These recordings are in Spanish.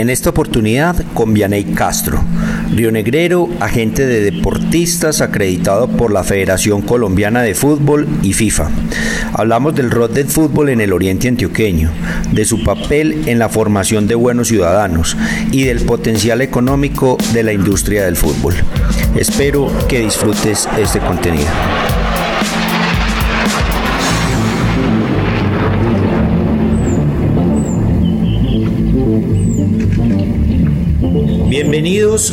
En esta oportunidad con Vianey Castro, rionegrero, agente de deportistas acreditado por la Federación Colombiana de Fútbol y FIFA. Hablamos del rol del fútbol en el oriente antioqueño, de su papel en la formación de buenos ciudadanos y del potencial económico de la industria del fútbol. Espero que disfrutes este contenido.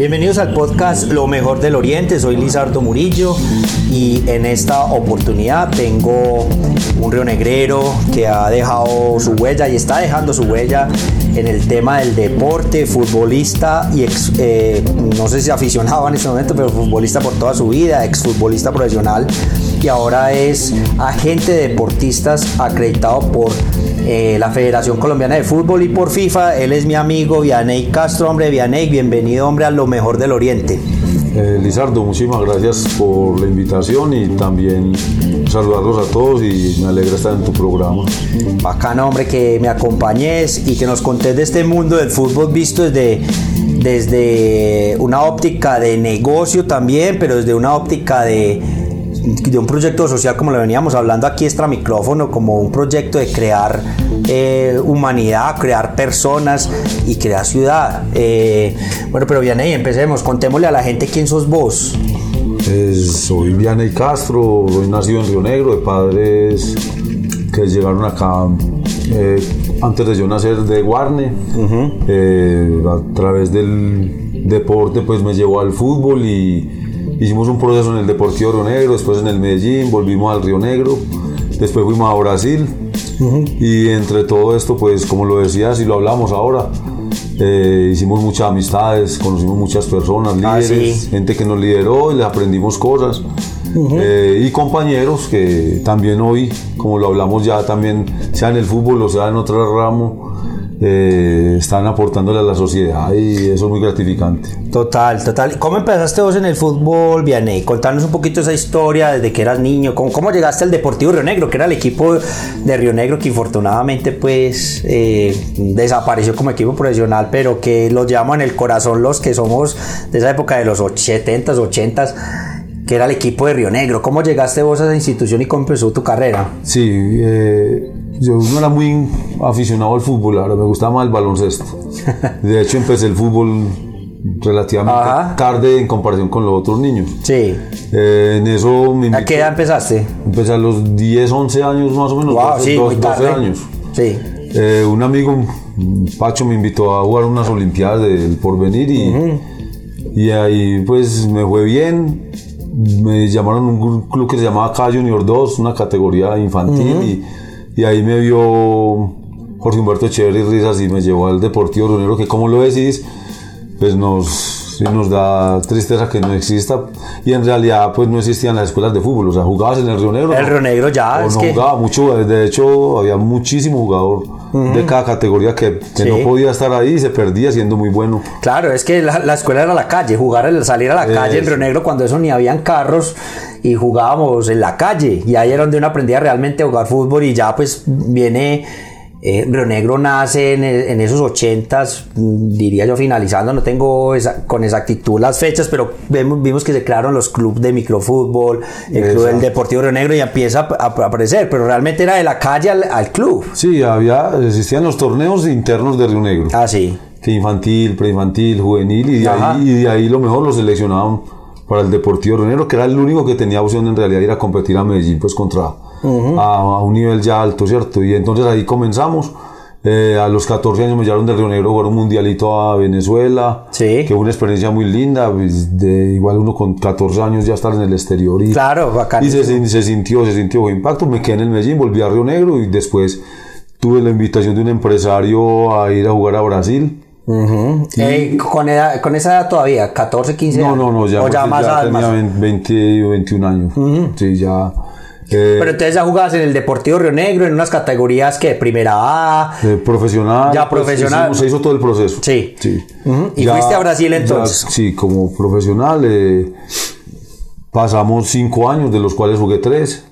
Bienvenidos al podcast Lo mejor del Oriente, soy Lizardo Murillo y en esta oportunidad tengo un río negrero que ha dejado su huella y está dejando su huella en el tema del deporte, futbolista y eh, no sé si aficionado en este momento, pero futbolista por toda su vida, exfutbolista profesional y ahora es agente de deportistas acreditado por eh, la Federación Colombiana de Fútbol y por FIFA. Él es mi amigo Vianey Castro, hombre. Vianey, bienvenido, hombre, a lo mejor del Oriente. Eh, Lizardo, muchísimas gracias por la invitación y también saludarlos a todos y me alegra estar en tu programa. Bacano, hombre, que me acompañes y que nos contés de este mundo del fútbol visto desde, desde una óptica de negocio también, pero desde una óptica de, de un proyecto social como lo veníamos hablando aquí extra micrófono, como un proyecto de crear eh, humanidad, crear personas y crear ciudad. Eh, bueno, pero Vianey, empecemos, contémosle a la gente quién sos vos. Pues, soy Vianey Castro, soy nacido en Río Negro, de padres que llegaron acá eh, antes de yo nacer de Guarne. Eh, a través del deporte pues me llevó al fútbol y hicimos un proceso en el Deportivo Río Negro, después en el Medellín, volvimos al Río Negro, después fuimos a Brasil y entre todo esto pues como lo decías y lo hablamos ahora, eh, hicimos muchas amistades, conocimos muchas personas, Ah, líderes, sí. gente que nos lideró y les aprendimos cosas. Eh, y compañeros que también hoy, como lo hablamos ya, también sea en el fútbol o sea en otro ramo, eh, están aportándole a la sociedad y eso es muy gratificante. Total, total. ¿Cómo empezaste vos en el fútbol, Vianey? Contanos un poquito esa historia desde que eras niño. ¿Cómo, cómo llegaste al Deportivo Río Negro, que era el equipo de Río Negro que infortunadamente pues eh, desapareció como equipo profesional, pero que lo llevamos en el corazón los que somos de esa época de los 70s, 80s, que era el equipo de Río Negro. ¿Cómo llegaste vos a esa institución y cómo empezó tu carrera? Sí, eh, yo no era muy aficionado al fútbol, ahora me gustaba más el baloncesto. De hecho, empecé el fútbol relativamente Ajá. tarde en comparación con los otros niños. Sí. Eh, en eso me ¿A qué edad empezaste? Empecé a los 10, 11 años más o menos, Wow, 12, sí, 12, muy 12 tarde. años. Sí. Eh, un amigo, Pacho, me invitó a jugar unas Olimpiadas del Porvenir y, y ahí pues me fue bien. Me llamaron a un club que se llamaba K Junior 2, una categoría infantil y, y ahí me vio Jorge Humberto Echeverri Risas y me llevó al Deportivo Río Negro que como lo decís, pues nos, nos da tristeza que no exista y en realidad pues no existían las escuelas de fútbol, o sea, jugabas en el Río Negro. El. Río Negro ya, O es no que- jugaba mucho, de hecho había muchísimo jugador de cada categoría que, que Sí. no podía estar ahí y se perdía siendo muy bueno. Claro, es que la, la escuela era la calle, jugar, salir a la calle en. Río Negro cuando eso ni habían carros y jugábamos en la calle y ahí era donde uno aprendía realmente a jugar fútbol y ya pues viene eh, Río Negro nace en, en esos ochentas, mm, diría yo finalizando, no tengo esa- con exactitud las fechas, pero vemos, vimos que se crearon los clubes de microfútbol, el club del. Deportivo Río Negro y empieza a, a aparecer, pero realmente era de la calle al, al club. Sí, había, existían los torneos internos de Río Negro. Ah, sí. que infantil, preinfantil, juvenil, y de, ahí, y de ahí lo mejor lo seleccionaban para el Deportivo Río Negro, que era el único que tenía opción en realidad de ir a competir a Medellín, pues contra a, a un nivel ya alto, ¿cierto? Y entonces ahí comenzamos. Eh, a los 14 años me llevaron de Río Negro a jugar un mundialito a Venezuela, Sí. que fue una experiencia muy linda, pues, de igual uno con 14 años ya estar en el exterior y, Claro, bacán. y se, se sintió, se sintió impacto, me quedé en el Medellín, volví a Río Negro y después tuve la invitación de un empresario a ir a jugar a Brasil Eh, con, edad- con esa edad todavía, 14, 15 No, años. no, no, ya, O ya porque más, ya tenía más- 20 o 21 años. Sí, ya. eh, Pero entonces ya jugabas en el Deportivo Río Negro en unas categorías que primera A. eh, profesional. Ya profesional. hicimos- se hizo todo el proceso. Sí. Sí. ¿Y fuiste a Brasil entonces? ya, sí, como profesional. eh, pasamos cinco años, de los cuales jugué tres.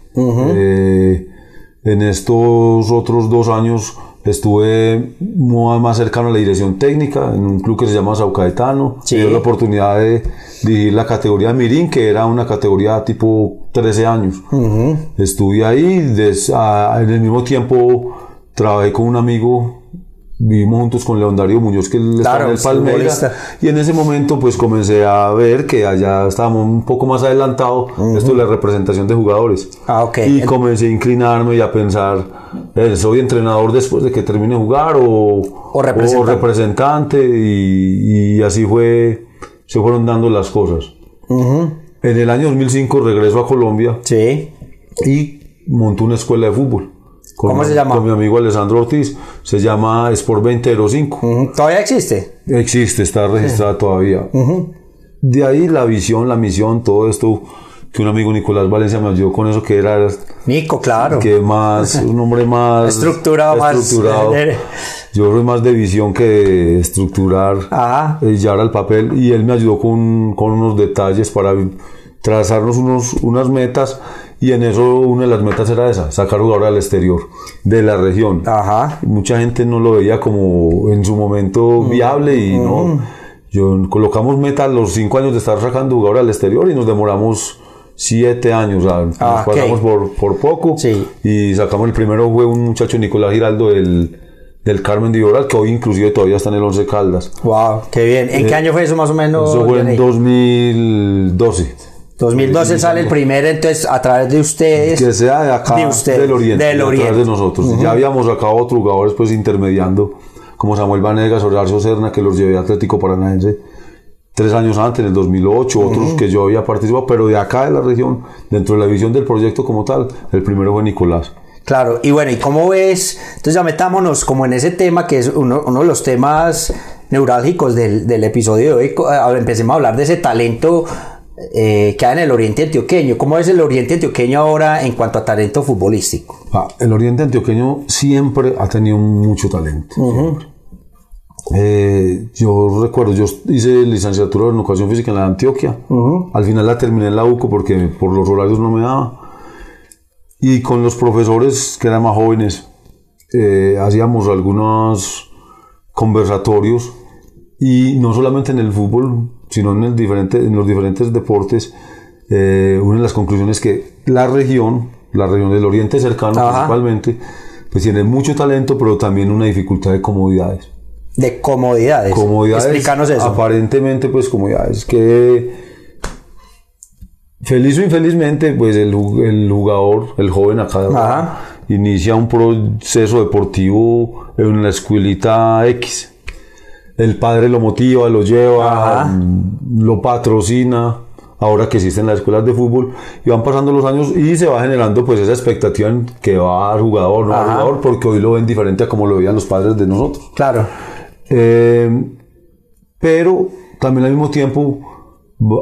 En estos otros dos años estuve más cercano a la dirección técnica en un club que se llama Sao Caetano. Sí. Dio la oportunidad de dirigir la categoría Mirin, que era una categoría tipo 13 años. Estuve ahí, des- a- en el mismo tiempo trabajé con un amigo, vivimos juntos con León Darío Muñoz, que él Claro, en el Palmeiras, y en ese momento pues comencé a ver que allá estábamos un poco más adelantados, esto de la representación de jugadores. Ah, ok. Y comencé a inclinarme y a pensar, eh, ¿soy entrenador después de que termine de jugar o, O representante. representante? Y, y así fue, se fueron dando las cosas. En el año 2005 regreso a Colombia Sí. y monto una escuela de fútbol. Con, ¿Cómo se llama? Con mi amigo Alessandro Ortiz. Se llama Sport 2005. Ujú. ¿Todavía existe? Existe, está registrada todavía. De ahí la visión, la misión, todo esto que un amigo Nicolás Valencia me ayudó con eso, que era Nico, claro. que más, un hombre más Estructurado, más- estructurado. Yo soy más de visión que de estructurar, Ajá. eh, llevar al papel. Y él me ayudó con, con unos detalles para trazarnos unos, unas metas. Y en eso una de las metas era esa, sacar jugadores al exterior de la región. Ajá. Mucha gente no lo veía como en su momento Mm. viable y no. Yo colocamos meta a los cinco años de estar sacando jugadores al exterior y nos demoramos siete años. o sea, nos Ah, ok. pasamos por, por poco Sí. y sacamos el primero fue un muchacho Nicolás Giraldo del, del Carmen de Iboral que hoy inclusive todavía está en el Once Caldas. Wow, qué bien. ¿En qué año fue eso más o menos? Eh, Eso fue en Johnny? 2012. 2012 sale el primer, entonces a través de ustedes. Que sea de acá, De usted, del Oriente, del a través de nosotros. Ya habíamos sacado otros jugadores pues intermediando, como Samuel Vanegas, Horacio Serna, que los llevé a Atlético Paranaense tres años antes, en el 2008, otros que yo había participado, pero de acá de la región, dentro de la visión del proyecto como tal, el primero fue Nicolás. Claro, y bueno, ¿y cómo ves? Entonces ya metámonos como en ese tema que es uno, uno de los temas neurálgicos del, del episodio de hoy. Empecemos a hablar de ese talento eh, que hay en el Oriente Antioqueño. ¿Cómo es el Oriente Antioqueño ahora en cuanto a talento futbolístico? Ah, el Oriente Antioqueño siempre ha tenido mucho talento. siempre. Eh, yo recuerdo, yo hice licenciatura en educación física en la Antioquia. Al final la terminé en la UCO porque por los horarios no me daba. Y con los profesores que eran más jóvenes, eh, hacíamos algunos conversatorios y no solamente en el fútbol, sino en, el diferente, en los diferentes deportes. eh, una de las conclusiones que la región, la región del Oriente cercano Ajá. principalmente, pues tiene mucho talento, pero también una dificultad de comodidades. De comodidades. Comodidades, Explícanos eso. aparentemente, pues comodidades que feliz o infelizmente, pues el, el jugador, el joven acá, Ajá. inicia un proceso deportivo en la escuelita X. El padre lo motiva, lo lleva, Ajá. lo patrocina. Ahora que existen las escuelas de fútbol y van pasando los años y se va generando pues esa expectativa en que va al jugador, no jugador, porque hoy lo ven diferente a como lo veían los padres de nosotros. Claro. Eh, pero también al mismo tiempo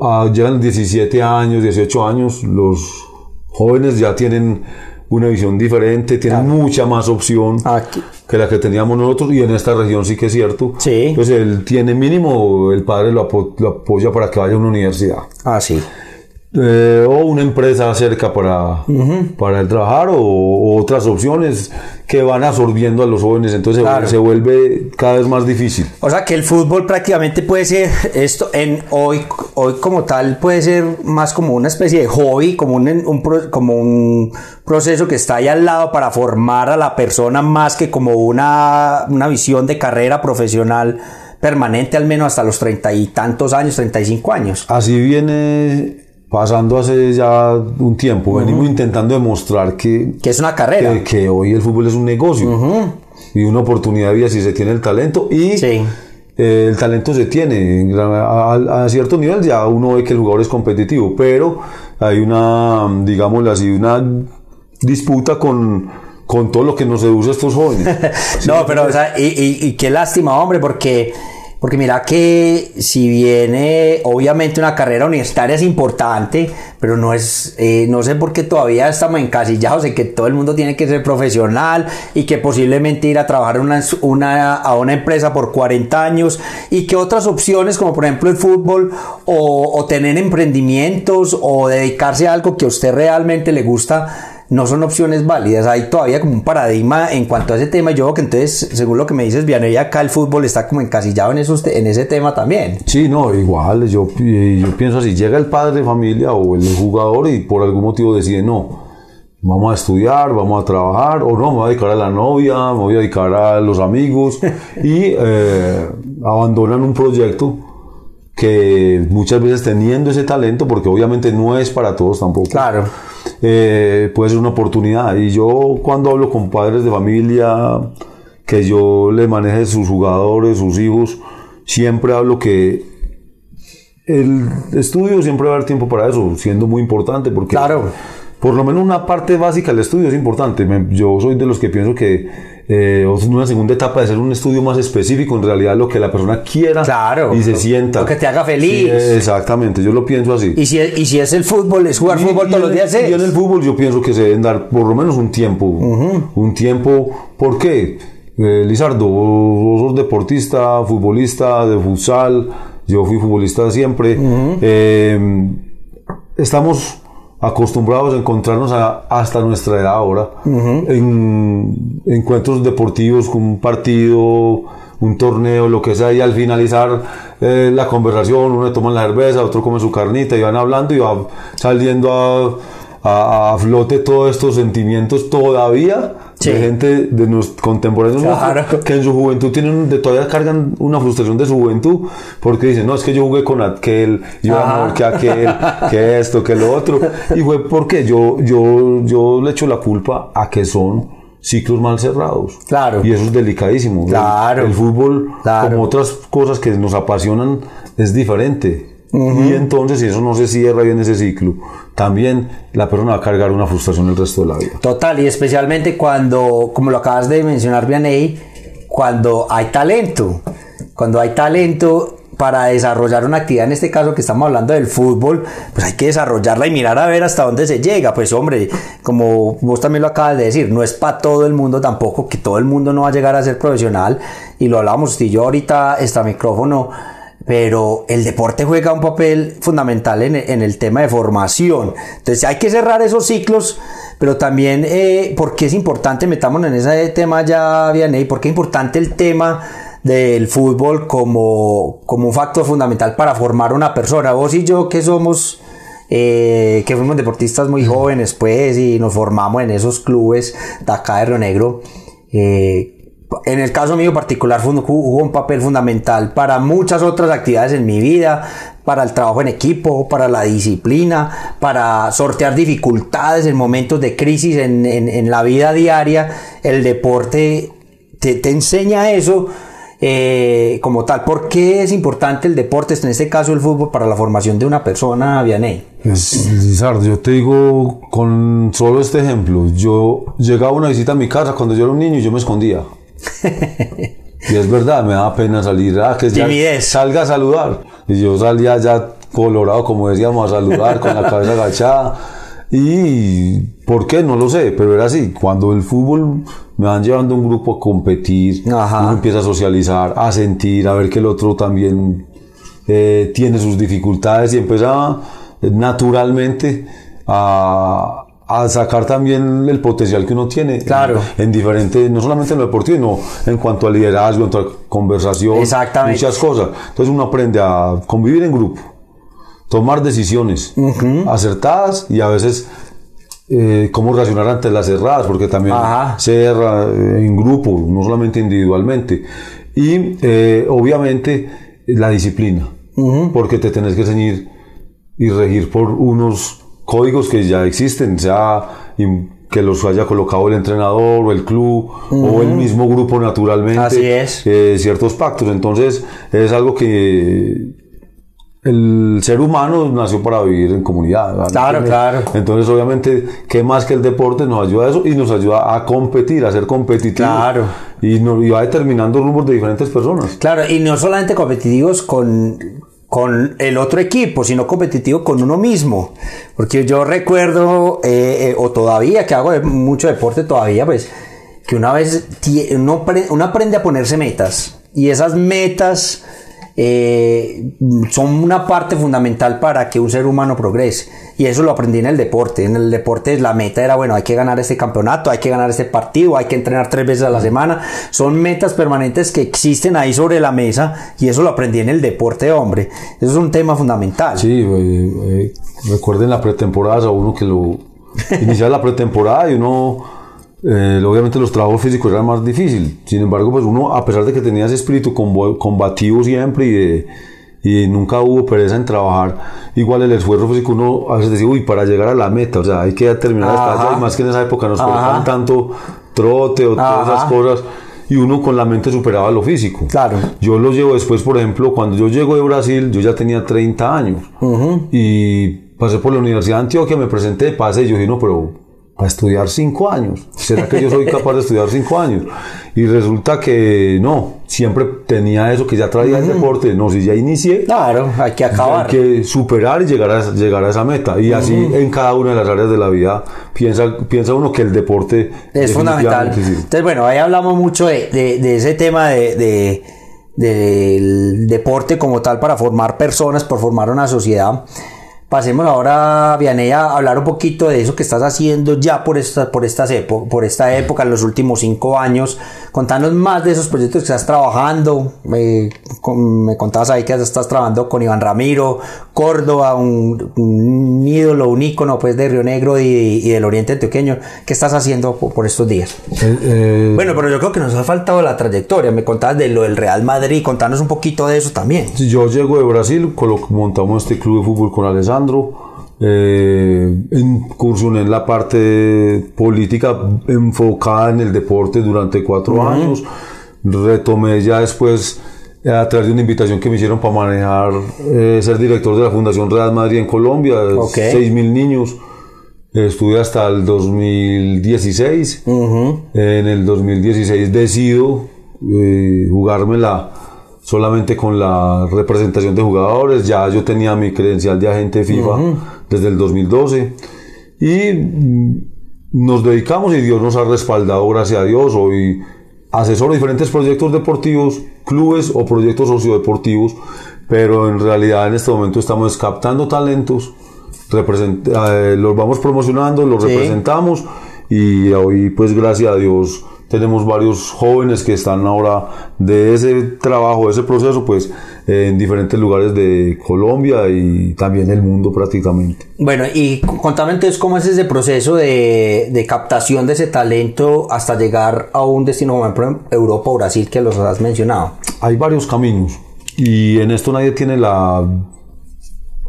ah, llegan 17 años, 18 años, los jóvenes ya tienen una visión diferente, tienen mucha más opción Aquí. Que la que teníamos nosotros y en esta región sí que es cierto. Sí. Pues él tiene mínimo, el padre lo, apo- lo apoya para que vaya a una universidad. Ah, sí. Eh, o una empresa cerca para, para el trabajar o, o otras opciones que van absorbiendo a los jóvenes, entonces se- Claro. se vuelve cada vez más difícil. O sea que el fútbol prácticamente puede ser esto en hoy hoy como tal puede ser más como una especie de hobby, como un, un pro- como un proceso que está ahí al lado para formar a la persona más que como una, una visión de carrera profesional permanente al menos hasta los treinta y tantos años, 35 años. Así viene pasando hace ya un tiempo. Venimos intentando demostrar que, Que es una carrera. que, que hoy el fútbol es un negocio y una oportunidad de vida si se tiene el talento y Sí. eh, el talento se tiene. A, a cierto nivel ya uno ve que el jugador es competitivo, pero hay una, digámoslo así, una disputa con, con todo lo que nos seduce a estos jóvenes. no, pero o sea, y, y- y qué lástima, hombre, porque Porque mira que si viene, obviamente una carrera universitaria es importante, pero no es, eh, no sé por qué todavía estamos encasillados en que todo el mundo tiene que ser profesional y que posiblemente ir a trabajar una, a una empresa por 40 años y que otras opciones como por ejemplo el fútbol o, o tener emprendimientos o dedicarse a algo que a usted realmente le gusta no son opciones válidas. Hay todavía como un paradigma en cuanto a ese tema. Yo creo que entonces, según lo que me dices, Vianey, acá el fútbol está como encasillado en, esos, en ese tema también. Sí, no, igual. Yo, yo pienso así: llega el padre de familia o el jugador y por algún motivo decide no. Vamos a estudiar, vamos a trabajar, o no, me voy a dedicar a la novia, me voy a dedicar a los amigos y eh, abandonan un proyecto que muchas veces teniendo ese talento, porque obviamente no es para todos tampoco. Claro. Eh, puede ser una oportunidad. Y yo cuando hablo con padres de familia, que yo le maneje sus jugadores, sus hijos, siempre hablo que el estudio siempre va a haber tiempo para eso, siendo muy importante, porque claro. por lo menos una parte básica del estudio es importante. yo soy de los que pienso que eh, una segunda etapa de ser un estudio más específico, en realidad lo que la persona quiera claro, y se sienta. Lo que te haga feliz. exactamente, yo lo pienso así. Y si, y si es el fútbol, es jugar fútbol todos los días. Y en el fútbol yo pienso que se deben dar por lo menos un tiempo. Un tiempo, ¿por qué? Eh, Lizardo, vos sos deportista, futbolista de futsal, yo fui futbolista siempre. Eh, estamos acostumbrados a encontrarnos hasta nuestra edad ahora. En encuentros deportivos, un partido, un torneo, lo que sea, y al finalizar eh, la conversación, uno toma la cerveza, otro come su carnita y van hablando y va saliendo a a, flote todos estos sentimientos todavía de gente de nuestros contemporáneos que en su juventud tienen de todavía cargan una frustración de su juventud porque dicen no es que yo jugué con aquel yo amor que aquel que esto que lo otro y fue porque yo yo yo le echo la culpa a que son ciclos mal cerrados. Claro. Y eso es delicadísimo. Claro. El, fútbol, como otras cosas que nos apasionan, es diferente. Y entonces, si eso no se cierra bien ese ciclo, también la persona va a cargar una frustración el resto de la vida. Total, y especialmente cuando, como lo acabas de mencionar, Vianey, cuando hay talento. Cuando hay talento para desarrollar una actividad, en este caso que estamos hablando del fútbol, pues hay que desarrollarla y mirar a ver hasta dónde se llega. Pues hombre, como vos también lo acabas de decir, no es para todo el mundo tampoco, que todo el mundo no va a llegar a ser profesional. Y lo hablábamos y yo ahorita, este micrófono pero el deporte juega un papel fundamental en, el tema de formación. Entonces hay que cerrar esos ciclos, pero también eh, porque es importante, metamos en ese tema ya, Vianey, porque es importante el tema del fútbol como, como un factor fundamental para formar una persona. Vos y yo que somos... Eh, que fuimos deportistas muy jóvenes pues y nos formamos en esos clubes de acá de Río Negro eh, en el caso mío particular jugó un papel fundamental para muchas otras actividades en mi vida, para el trabajo en equipo, para la disciplina, para sortear dificultades en momentos de crisis en, la vida diaria. El deporte te, enseña eso eh, como tal. ¿Por qué es importante el deporte, en este caso el fútbol, para la formación de una persona, Vianey? Lizardo, yo te digo con solo este ejemplo. Yo llegaba una visita a mi casa cuando yo era un niño y yo me escondía. Y es verdad, me da pena salir, ah, que salga a saludar. Y yo salía ya colorado, como decíamos, a saludar con la cabeza agachada. Y por qué, no lo sé, pero era así. Cuando el fútbol me van llevando un grupo a competir, uno empieza a socializar, a sentir, a ver que el otro también eh, tiene sus dificultades y empezaba naturalmente a, a sacar también el potencial que uno tiene claro. en, diferentes, no solamente en lo deportivo, sino en cuanto a liderazgo, en cuanto a conversación, muchas cosas. Entonces uno aprende a convivir en grupo, tomar decisiones acertadas y a veces eh, cómo reaccionar ante las cerradas, porque también se erra eh, en grupo, no solamente individualmente. Y eh, obviamente la disciplina, porque te tenés que ceñir y regir por unos códigos que ya existen, sea que los haya colocado el entrenador o el club o el mismo grupo naturalmente. Así es. Eh, ciertos pactos. Entonces es algo que el ser humano nació para vivir en comunidad. Claro, claro. Entonces, obviamente, ¿qué más que el deporte nos ayuda a eso? Y nos ayuda a competir, a ser competitivos. Claro. Y, nos, y va determinando rumbos de diferentes personas. Claro, y no solamente competitivos con, con el otro equipo, sino competitivo con uno mismo. Porque yo recuerdo, eh, eh, o todavía, que hago mucho deporte todavía, pues, que una vez uno aprende a ponerse metas. Y esas metas eh, son una parte fundamental para que un ser humano progrese. Y eso lo aprendí en el deporte. En el deporte la meta era, bueno, hay que ganar este campeonato, hay que ganar este partido, hay que entrenar tres veces a la semana. Son metas permanentes que existen ahí sobre la mesa y eso lo aprendí en el deporte, hombre. Eso es un tema fundamental. Sí, eh, eh, recuerden la pretemporada, a uno que lo iniciaba la pretemporada y uno, eh, obviamente los trabajos físicos eran más difíciles. Sin embargo, pues uno, a pesar de que tenía ese espíritu combativo siempre y, de- y nunca hubo pereza en trabajar, igual el esfuerzo físico uno a veces decía, uy, para llegar a la meta, o sea, hay que terminar Ajá. allá, y más que en esa época nos Ajá. colocaban tanto trote o todas esas Ajá. cosas. Y uno con la mente superaba lo físico. Claro. Yo lo llevo después, por ejemplo, cuando yo llego de Brasil, yo ya tenía 30 años. Y pasé por la Universidad de Antioquia, me presenté, pasé, y yo dije, no, pero para estudiar 5 años. ¿Será que yo soy capaz de estudiar 5 años? Y resulta que no, siempre tenía eso que ya traía el deporte. No, si ya inicié, Claro, hay que acabar. hay que superar y llegar a, llegar a esa meta. Y así en cada una de las áreas de la vida piensa, piensa uno que el deporte Es fundamental. sí. Entonces, bueno, ahí hablamos mucho de, de- de ese tema de, de- del deporte como tal para formar personas, por formar una sociedad. Pasemos ahora, Vianey, a hablar un poquito de eso que estás haciendo ya por esta, por estas epo- por esta época, en los últimos cinco años. Contanos más de esos proyectos que estás trabajando. Me, con- me contabas ahí que estás trabajando con Iván Ramiro, Córdoba, un, un ídolo, un ícono pues, de Río Negro y, y del Oriente Antioqueño. ¿Qué estás haciendo por, por estos días? Eh, eh, Bueno, pero yo creo que nos ha faltado la trayectoria. Me contabas de lo del Real Madrid, contanos un poquito de eso también. Yo llego de Brasil, montamos este club de fútbol con Alessandro, eh, incursioné en la parte política enfocada en el deporte durante cuatro años, retomé ya después eh, a través de una invitación que me hicieron para manejar, eh, ser director de la Fundación Real Madrid en Colombia, Ok. 6 mil niños. Estuve hasta el 2016. En el 2016 decido eh, jugármela solamente con la representación de jugadores. Ya yo tenía mi credencial de agente FIFA desde el 2012. Y nos dedicamos y Dios nos ha respaldado, gracias a Dios. Hoy asesoro diferentes proyectos deportivos, clubes o proyectos sociodeportivos, pero en realidad en este momento estamos captando talentos, eh, los vamos promocionando, los Sí. representamos y hoy pues gracias a Dios tenemos varios jóvenes que están ahora de ese trabajo, de ese proceso pues en diferentes lugares de Colombia y también del mundo prácticamente. Bueno, y contame entonces cómo es ese proceso de, de captación de ese talento hasta llegar a un destino como ejemplo, Europa o Brasil que los has mencionado. hay varios caminos y en esto nadie tiene la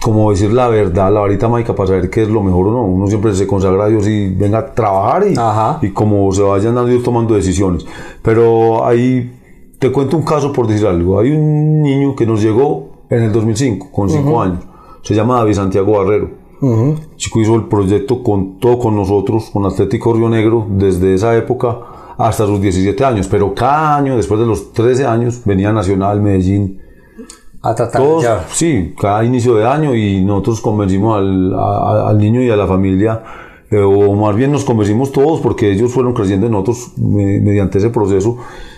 como decir la verdad, la varita mágica para saber qué es lo mejor o no. Uno siempre se consagra a Dios y venga a trabajar y, Ajá. y como se vayan dando ir tomando decisiones. Pero ahí te cuento un caso por decir algo. Hay un niño que nos llegó en el 2005 con 5 años. Se llama David Santiago Barrero. El chico hizo el proyecto con todo con nosotros, con Atlético Río Negro, desde esa época hasta sus 17 años. Pero cada año, después de los 13 años, venía Nacional, Medellín, A tratar todos, ya. sí, cada inicio de año y nosotros convencimos al, a- al niño y a la familia, eh, o más bien nos convencimos todos porque ellos fueron creciendo en nosotros me- mediante ese proceso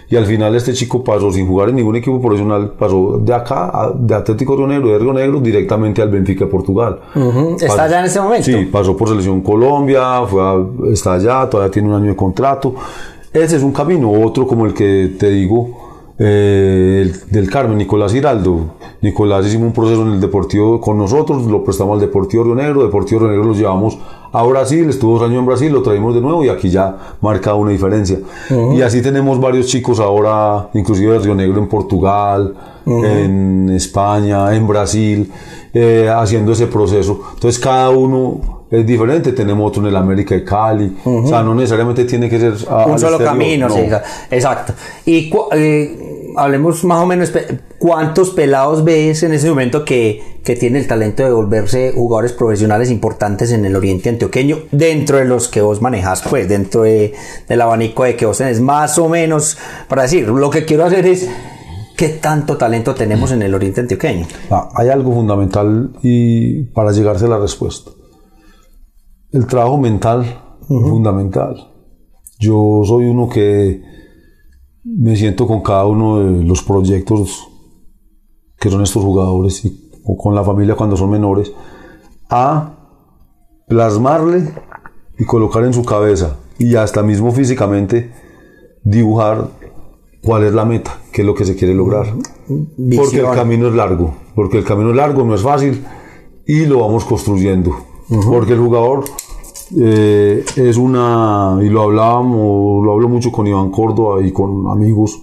y al final este chico pasó sin jugar en ningún equipo profesional, pasó de acá, a- de Atlético Río Negro, de Río Negro, directamente al Benfica de Portugal. Ujú. ¿Está Pasó- allá en este momento? Sí, pasó por Selección Colombia, fue a- está allá, todavía tiene un año de contrato. Ese es un camino, otro como el que te digo, eh, el del Carmen, Nicolás Giraldo. Nicolás hicimos un proceso en el Deportivo con nosotros, lo prestamos al Deportivo Río Negro, Deportivo Río Negro lo llevamos a Brasil, estuvo dos años en Brasil, lo traímos de nuevo y aquí ya marca una diferencia. Y así tenemos varios chicos ahora, inclusive de Río Negro en Portugal, en España, en Brasil, eh, haciendo ese proceso. Entonces cada uno es diferente, tenemos otro en el América de Cali, o sea, no necesariamente tiene que ser a- un solo exterior, camino, no. sí, exa- exacto. Y cu- eh, hablemos más o menos, ¿cuántos pelados ves en ese momento que, que tienen el talento de volverse jugadores profesionales importantes en el oriente antioqueño, dentro de los que vos manejas, pues, dentro de, del abanico de que vos tenés, más o menos, para decir, lo que quiero hacer es, ¿qué tanto talento tenemos en el oriente antioqueño? Ah, hay algo fundamental y para llegarse a la respuesta. El trabajo mental, fundamental. Yo soy uno que me siento con cada uno de los proyectos que son estos jugadores y, o con la familia cuando son menores a plasmarle y colocar en su cabeza y hasta mismo físicamente dibujar cuál es la meta, qué es lo que se quiere lograr. Porque el camino es largo, porque el camino es largo, no es fácil y lo vamos construyendo. Porque el jugador eh, es una, y lo hablábamos, lo hablo mucho con Iván Córdoba y con amigos,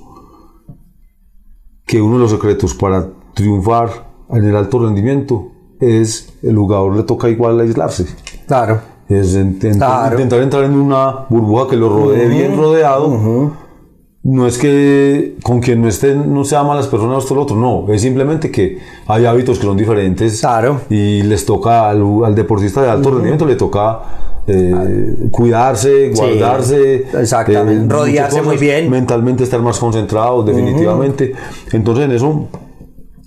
que uno de los secretos para triunfar en el alto rendimiento es el jugador le toca igual aislarse. Claro. Es intentar entrar en una burbuja que lo rodee bien rodeado. No es que con quien no estén no sean malas personas esto o lo otro, no, es simplemente que hay hábitos que son diferentes claro. y les toca al, deportista de alto rendimiento le toca eh, cuidarse, guardarse, exactamente, eh, rodearse muy bien, mentalmente estar más concentrado, definitivamente. Entonces en eso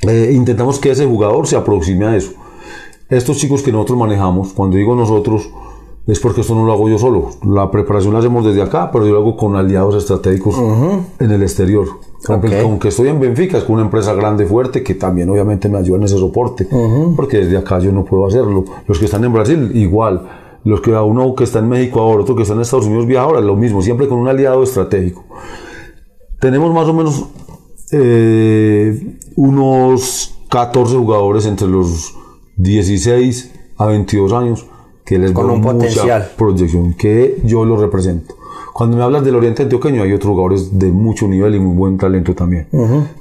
eh, intentamos que ese jugador se aproxime a eso. Estos chicos que nosotros manejamos, cuando digo nosotros, es porque esto no lo hago yo solo. La preparación la hacemos desde acá, pero yo lo hago con aliados estratégicos en el exterior. Aunque estoy en Benfica, es con una empresa grande, fuerte, que también obviamente me ayuda en ese soporte, porque desde acá yo no puedo hacerlo. Los que están en Brasil, igual los que a uno que está en México ahora, otro que está en Estados Unidos viaja ahora, lo mismo, siempre con un aliado estratégico. Tenemos más o menos eh, unos 14 jugadores entre los 16 a 22 años que les con un potencial. proyección, que yo lo represento. Cuando me hablas del Oriente Antioqueño, hay otros jugadores de mucho nivel y muy buen talento también.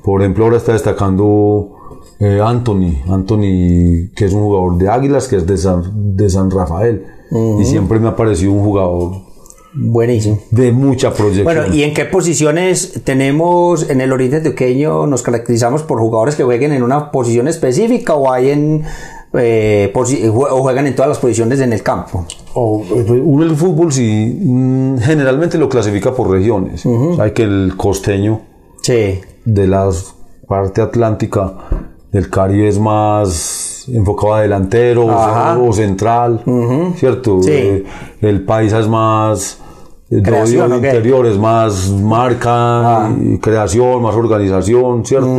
Por ejemplo, ahora está destacando eh, Anthony, Anthony, que es un jugador de Águilas, que es de de San Rafael y siempre me ha parecido un jugador Buenísimo. De mucha proyección. Bueno, ¿y en qué posiciones tenemos en el Oriente Antioqueño? ¿Nos caracterizamos por jugadores que jueguen en una posición específica o hay en eh, o juegan en todas las posiciones en el campo? O, uno el fútbol sí, mm, generalmente lo clasifica por regiones. Hay que el costeño sí. de la parte atlántica del Caribe es más enfocado a delantero o, central, ¿cierto? Eh, el país es más el creación, interior es más marca, ah. creación, más organización, ¿cierto?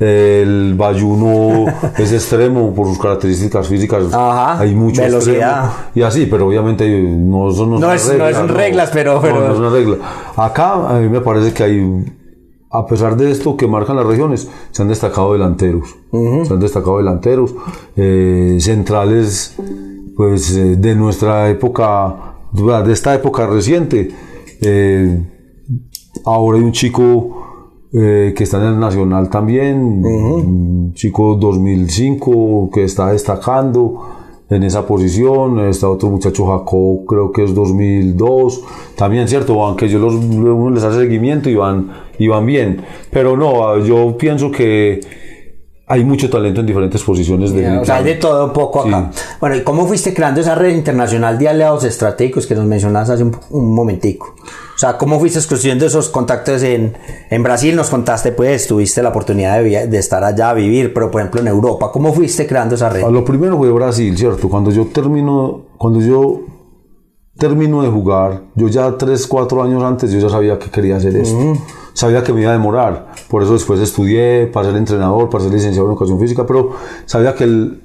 El bayuno es extremo por sus características físicas. Hay mucho velocidad. y así, pero obviamente no son, no, es, reglas, no son reglas, pero, pero... no es una regla. Acá a mí me parece que hay a pesar de esto que marcan las regiones, se han destacado delanteros. Se han destacado delanteros, eh, centrales, pues eh, de nuestra época, de esta época reciente. Eh, ahora hay un chico que está en el Nacional también, un chico 2005 que está destacando en esa posición. Está otro muchacho Jacob, creo que es 2002. También, ¿cierto? Aunque yo los, uno les hace seguimiento y van, y van bien. Pero no, yo pienso que hay mucho talento en diferentes posiciones de O sea, hay de todo un poco acá. Bueno, ¿y cómo fuiste creando esa red internacional de aliados estratégicos que nos mencionaste hace un, momentico? O sea, ¿cómo fuiste construyendo esos contactos en, en Brasil? Nos contaste, pues, tuviste la oportunidad de, de, estar allá a vivir, pero por ejemplo en Europa, ¿cómo fuiste creando esa red? A lo primero fue Brasil, ¿cierto? Cuando yo termino, cuando yo termino de jugar, yo ya 3, 4 años antes, yo ya sabía que quería hacer esto sabía que me iba a demorar, por eso después estudié para ser entrenador, para ser licenciado en educación física, pero sabía que el,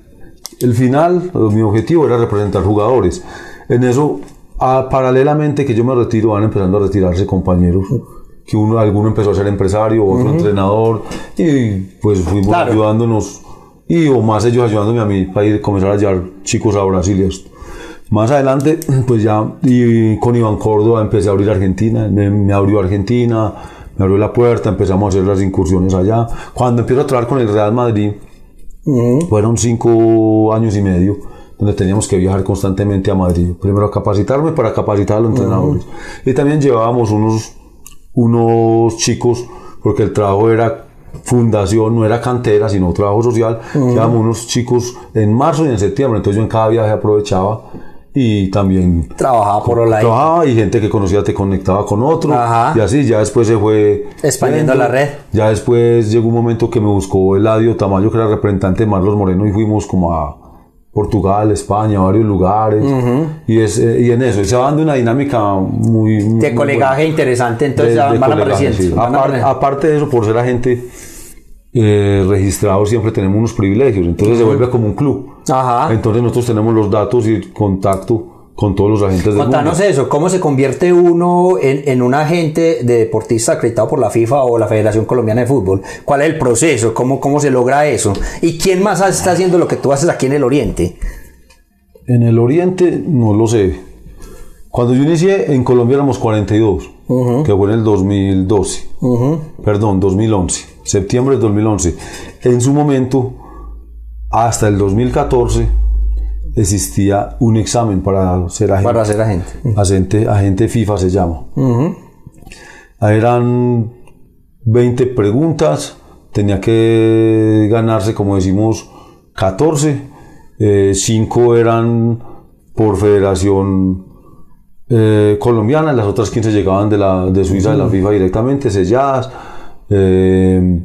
el final, mi objetivo era representar jugadores. En eso, paralelamente que yo me retiro, van empezando a retirarse compañeros que uno, alguno empezó a ser empresario, otro entrenador, y pues fuimos ayudándonos, y o más ellos ayudándome a mí para ir comenzar a llevar chicos a Brasil y esto. Más adelante, pues ya, y con Iván Córdoba empecé a abrir Argentina, me, me abrió Argentina, me abrió la puerta, empezamos a hacer las incursiones allá. Cuando empiezo a trabajar con el Real Madrid, fueron cinco años y medio donde teníamos que viajar constantemente a Madrid. Primero a capacitarme para capacitar a los entrenadores. Y también llevábamos unos, unos chicos porque el trabajo era fundación, no era cantera, sino trabajo social. Llevábamos unos chicos en marzo y en septiembre, entonces yo en cada viaje aprovechaba y también Trabajaba por online. trabajaba y gente que conocía te conectaba con otro Ajá. y así ya después se fue Expandiendo la red. ya después llegó un momento que me buscó Eladio Tamayo que era representante de Marlos Moreno y fuimos como a Portugal, España, varios lugares y, es, eh, y en eso, se va dando una dinámica muy... muy De colegaje interesante, entonces de- ya de van apareciendo. sí. van Apar- apareciendo. aparte de eso, por ser agente eh, registrado, siempre tenemos unos privilegios. Entonces se vuelve como un club. Ajá. Entonces nosotros tenemos los datos y contacto con todos los agentes del Contanos mundo. eso, ¿cómo se convierte uno en, en un agente de deportista acreditado por la FIFA o la Federación Colombiana de Fútbol? ¿Cuál es el proceso? ¿Cómo, cómo se logra eso? ¿Y quién más está haciendo lo que tú haces aquí en el Oriente? En el oriente no lo sé. Cuando yo inicié en Colombia éramos 42, que fue en el 2012. Perdón, 2011. Septiembre del 2011. En su momento, hasta el 2014, existía un examen para ser agente. Para ser agente. agente, agente FIFA se llama. Eran 20 preguntas, tenía que ganarse, como decimos, 14. 5 eran por federación eh, colombiana, las otras 15 llegaban de, la, de Suiza, de la FIFA directamente, selladas. Eh,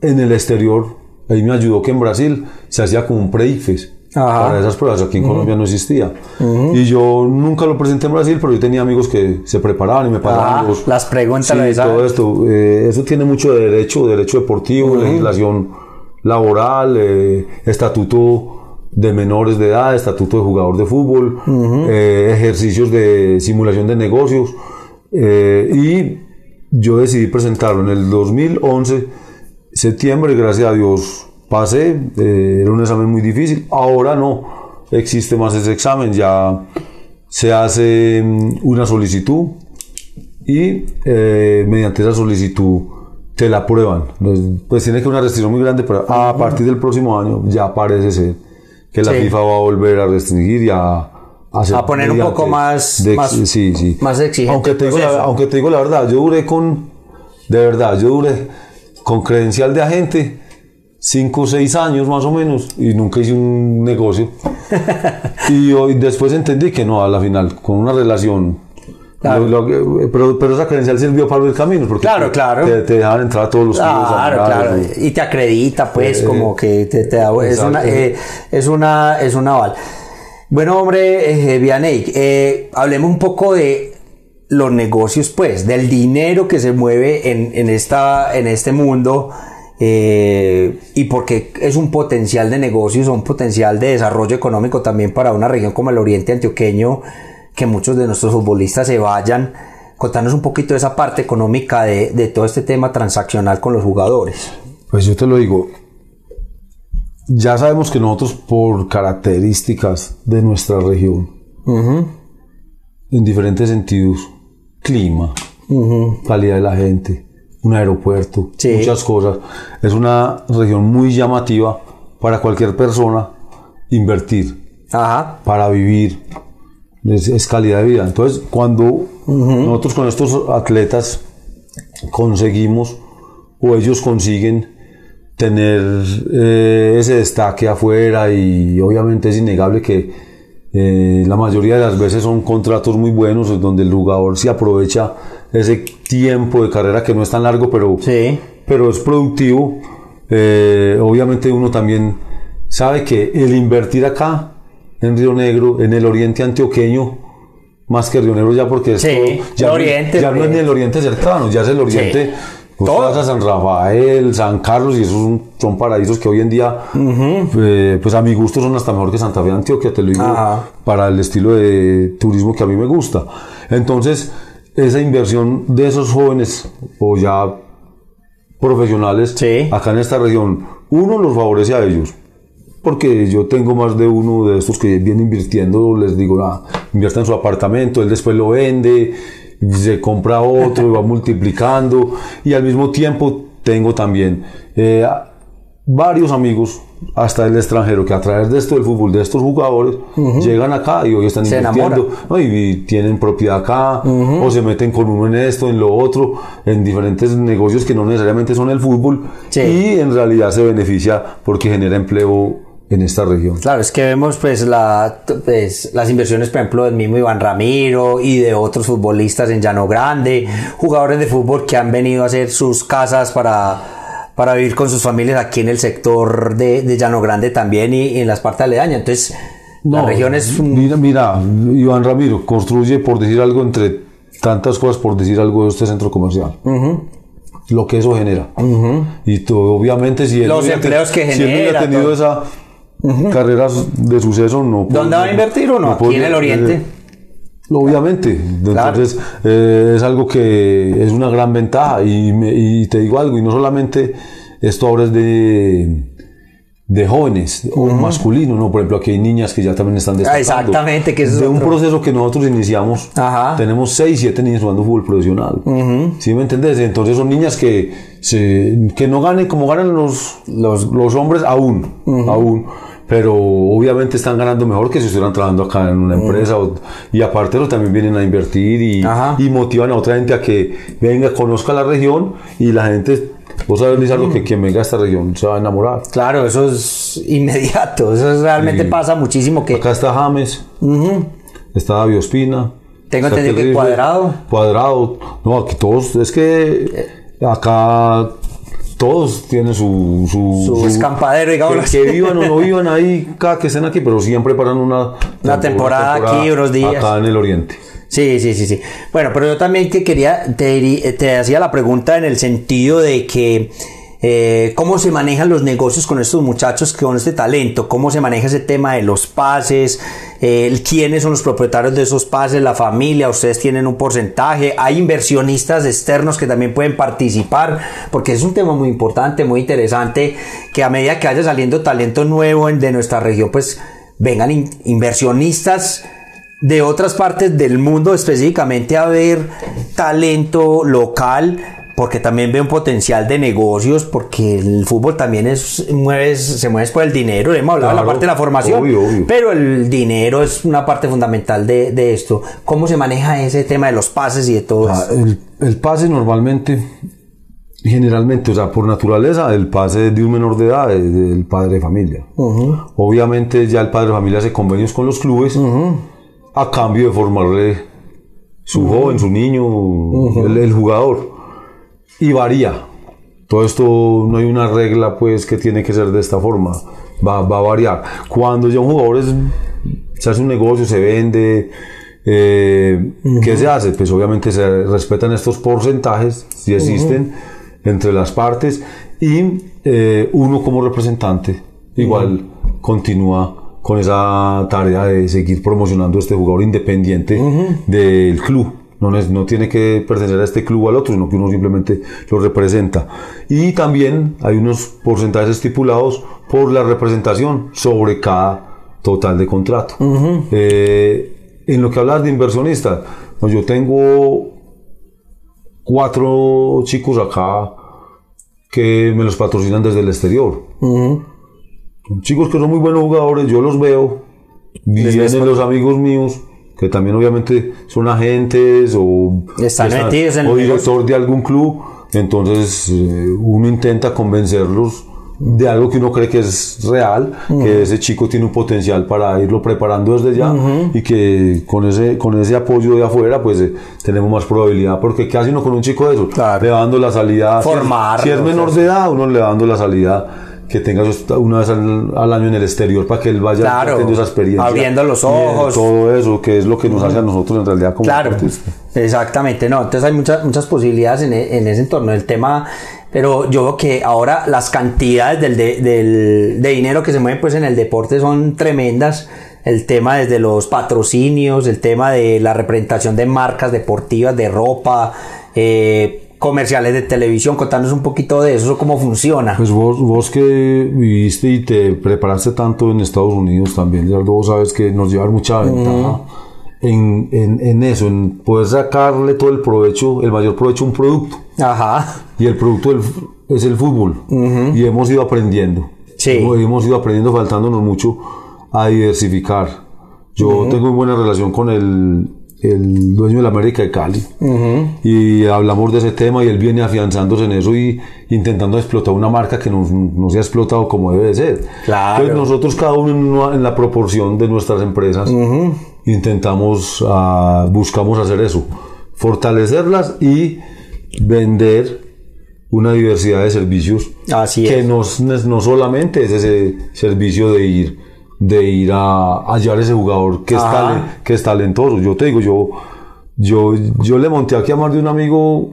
en el exterior, ahí me ayudó que en Brasil se hacía como un pre-IFES Ajá. para esas pruebas, aquí en Colombia no existía. Y yo nunca lo presenté en Brasil, pero yo tenía amigos que se preparaban y me pagaban Ah, los- las preguntas, Sí, todo esto. eh, eso tiene mucho de derecho, derecho deportivo, legislación laboral, eh, estatuto de menores de edad, estatuto de jugador de fútbol, eh, ejercicios de simulación de negocios. y yo decidí presentarlo en el 2011, septiembre, gracias a Dios pasé, eh, era un examen muy difícil, ahora no existe más ese examen, ya se hace mm, una solicitud y eh, mediante esa solicitud te la aprueban. Pues, tiene que una restricción muy grande, pero a partir del próximo año ya parece ser que la Sí. FIFA va a volver a restringir y a, hacer A poner un poco más- de- más- sí, sí. más exigente Aunque te, digo la, aunque te digo la verdad, yo duré con, de verdad, yo duré con credencial de agente 5 o 6 años más o menos y nunca hice un negocio. y hoy después entendí que no, a la final, con una relación. Claro. lo- lo- pero, pero esa credencial sirvió para abrir caminos porque Claro, te, claro. te, te dejaban entrar a todos los clubes Claro, claro. Y te acredita, pues, Eh, como que te, te da. Es una, eh, es una, es una aval. Bueno, hombre, eh, Vianey, eh, hablemos un poco de los negocios, pues, del dinero que se mueve en, en, esta, en este mundo eh, y porque es un potencial de negocios, un potencial de desarrollo económico también para una región como el Oriente Antioqueño, que muchos de nuestros futbolistas se vayan. Contanos un poquito de esa parte económica de, de todo este tema transaccional con los jugadores. Pues yo te lo digo, ya sabemos que nosotros por características de nuestra región, en diferentes sentidos, clima, calidad de la gente, un aeropuerto, Sí. muchas cosas, es una región muy llamativa para cualquier persona invertir, Ajá. para vivir, es, es calidad de vida. Entonces, cuando nosotros con estos atletas conseguimos o ellos consiguen tener eh, ese destaque afuera y obviamente es innegable que eh, la mayoría de las veces son contratos muy buenos en donde el jugador se aprovecha ese tiempo de carrera que no es tan largo pero, Sí. pero es productivo Eh, obviamente uno también sabe que el invertir acá en Río Negro en el oriente antioqueño más que Río Negro ya porque Sí, esto ya, el no- oriente, ya no es pues. ni el oriente cercano ya es el oriente Vos Todo. vas a San Rafael, San Carlos y esos son, son paraísos que hoy en día, eh, pues a mi gusto son hasta mejor que Santa Fe de Antioquia, te lo digo, Ajá. para el estilo de turismo que a mí me gusta. Entonces, esa inversión de esos jóvenes o ya profesionales Sí. acá en esta región, uno los favorece a ellos. Porque yo tengo más de uno de estos que viene invirtiendo, les digo, ah, invierta en su apartamento, él después lo vende, se compra otro y va multiplicando. Y al mismo tiempo tengo también eh, varios amigos hasta el extranjero que a través de esto del fútbol de estos jugadores llegan acá y hoy están Se invirtiendo ¿no? y, y tienen propiedad acá o se meten con uno en esto en lo otro en diferentes negocios que no necesariamente son el fútbol Sí. y en realidad se beneficia porque genera empleo en esta región Claro, es que vemos pues, la, pues, las inversiones, por ejemplo, del mismo Iván Ramiro y de otros futbolistas en Llano Grande, jugadores de fútbol que han venido a hacer sus casas para, para vivir con sus familias aquí en el sector de, de Llano Grande también y, y en las partes aledañas. Entonces, la No, región es... un- Mira, mira, Iván Ramiro construye, por decir algo, entre tantas cosas, por decir algo, este centro comercial. Lo que eso genera. Y tú, obviamente, si él Los no hubiera empleos que si él no hubiera genera, tenido todo. esa carrera de suceso, no. ¿Dónde va a invertir o no? Aquí en el Oriente. Obviamente, Claro. entonces eh, es algo que es una gran ventaja y, me- y te digo algo, y no solamente esto ahora es de, de jóvenes o masculino, no, por ejemplo aquí hay niñas que ya también están destacando. exactamente, que es de un proceso que nosotros iniciamos, Ajá. tenemos 6, 7 niñas jugando fútbol profesional, ¿sí me entendés? Entonces son niñas que, se, que no ganen como ganan los, los, los hombres aún, aún. Pero obviamente están ganando mejor que si estuvieran trabajando acá en una empresa. o- y aparte también vienen a invertir y, motivan a otra gente a que venga, conozca la región y la gente, vos sabés, Lizardo, que quien venga a esta región se va a enamorar. Claro, eso es inmediato, eso es- realmente Sí. pasa muchísimo que... Acá está James, está David Ospina. Tengo está entendido que Cuadrado. Cuadrado. No, aquí todos, es que acá todos tienen su... Su, Su escampadero, digámoslo que, que vivan o no vivan ahí, cada que estén aquí, pero siempre paran una... Una temporada aquí, unos días. Acá en el oriente. Sí, sí, sí, sí. Bueno, pero yo también que quería, te, te hacía la pregunta en el sentido de que eh, cómo se manejan los negocios con estos muchachos con este talento, cómo se maneja ese tema de los pases, eh, quiénes son los propietarios de esos pases, la familia, ustedes tienen un porcentaje, hay inversionistas externos que también pueden participar, porque es un tema muy importante, muy interesante, que a medida que vaya saliendo talento nuevo de nuestra región, pues vengan in- inversionistas de otras partes del mundo específicamente a ver talento local porque también ve un potencial de negocios porque el fútbol también es mueves, se mueve por el dinero hemos hablado de la parte de la formación obvio, obvio. pero el dinero es una parte fundamental de, de esto cómo se maneja ese tema de los pases y de todo Ah, eso? el, el pase normalmente, generalmente, o sea, por naturaleza, el pase de un menor de edad es del padre de familia. Obviamente ya el padre de familia hace convenios con los clubes a cambio de formarle su joven, su niño, el, el jugador. Y varía. Todo esto no hay una regla pues que tiene que ser de esta forma. Va, va a variar. Cuando ya un jugador es- se hace un negocio, se vende, eh, ¿qué se hace? Pues obviamente se respetan estos porcentajes, si existen, entre las partes y eh, uno como representante igual continúa con esa tarea de seguir promocionando a este jugador independiente del club. No, tiene que pertenecer a este club o al otro, sino que uno simplemente lo representa. Y también hay unos porcentajes estipulados por la representación sobre cada total de contrato. Eh, en lo que hablas de inversionistas, pues yo tengo cuatro chicos acá que me los patrocinan desde el exterior. Son chicos que son muy buenos jugadores, yo los veo. Vienen los amigos míos, que también obviamente son agentes o, Están metidos en o director de algún club. Entonces eh, uno intenta convencerlos de algo que uno cree que es real, que ese chico tiene un potencial para irlo preparando desde ya y que con ese, con ese apoyo de afuera pues eh, tenemos más probabilidad, porque ¿qué hace uno con un chico de eso? Claro. Le va dando la salida, si es- Formarlo, si es menor pues. de edad, uno le va dando la salida que tenga eso una vez al, al año en el exterior para que él vaya Claro, teniendo esa experiencia. abriendo los ojos. todo eso, que es lo que nos hace a nosotros en realidad como Claro, exactamente, no, entonces hay muchas, muchas posibilidades en, e- en ese entorno. El tema, pero yo veo que ahora las cantidades del, de, del- de dinero que se mueve pues en el deporte son tremendas. El tema desde los patrocinios, el tema de la representación de marcas deportivas, de ropa, eh, comerciales de televisión, contarnos un poquito de eso, cómo funciona. Pues vos, vos que viviste y te preparaste tanto en Estados Unidos también, Gerardo, vos sabes que nos lleva mucha ventaja en, en, en eso, en poder sacarle todo el provecho, el mayor provecho a un producto. Ajá, Y el producto del, es el fútbol y hemos ido aprendiendo. Sí. Hemos, hemos ido aprendiendo, faltándonos mucho a diversificar. Yo tengo muy buena relación con el, el dueño de la América de Cali y hablamos de ese tema y él viene afianzándose en eso y intentando explotar una marca que no, no se ha explotado como debe de ser. Claro. Entonces nosotros cada uno en, una- en la proporción de nuestras empresas intentamos, ah, buscamos hacer eso, fortalecerlas y vender una diversidad de servicios Así que es. no, no solamente es ese servicio de ir de ir a, a hallar ese jugador que es, Ajá. tale- que es talentoso. Yo te digo, yo, yo, yo le monté aquí a más de un amigo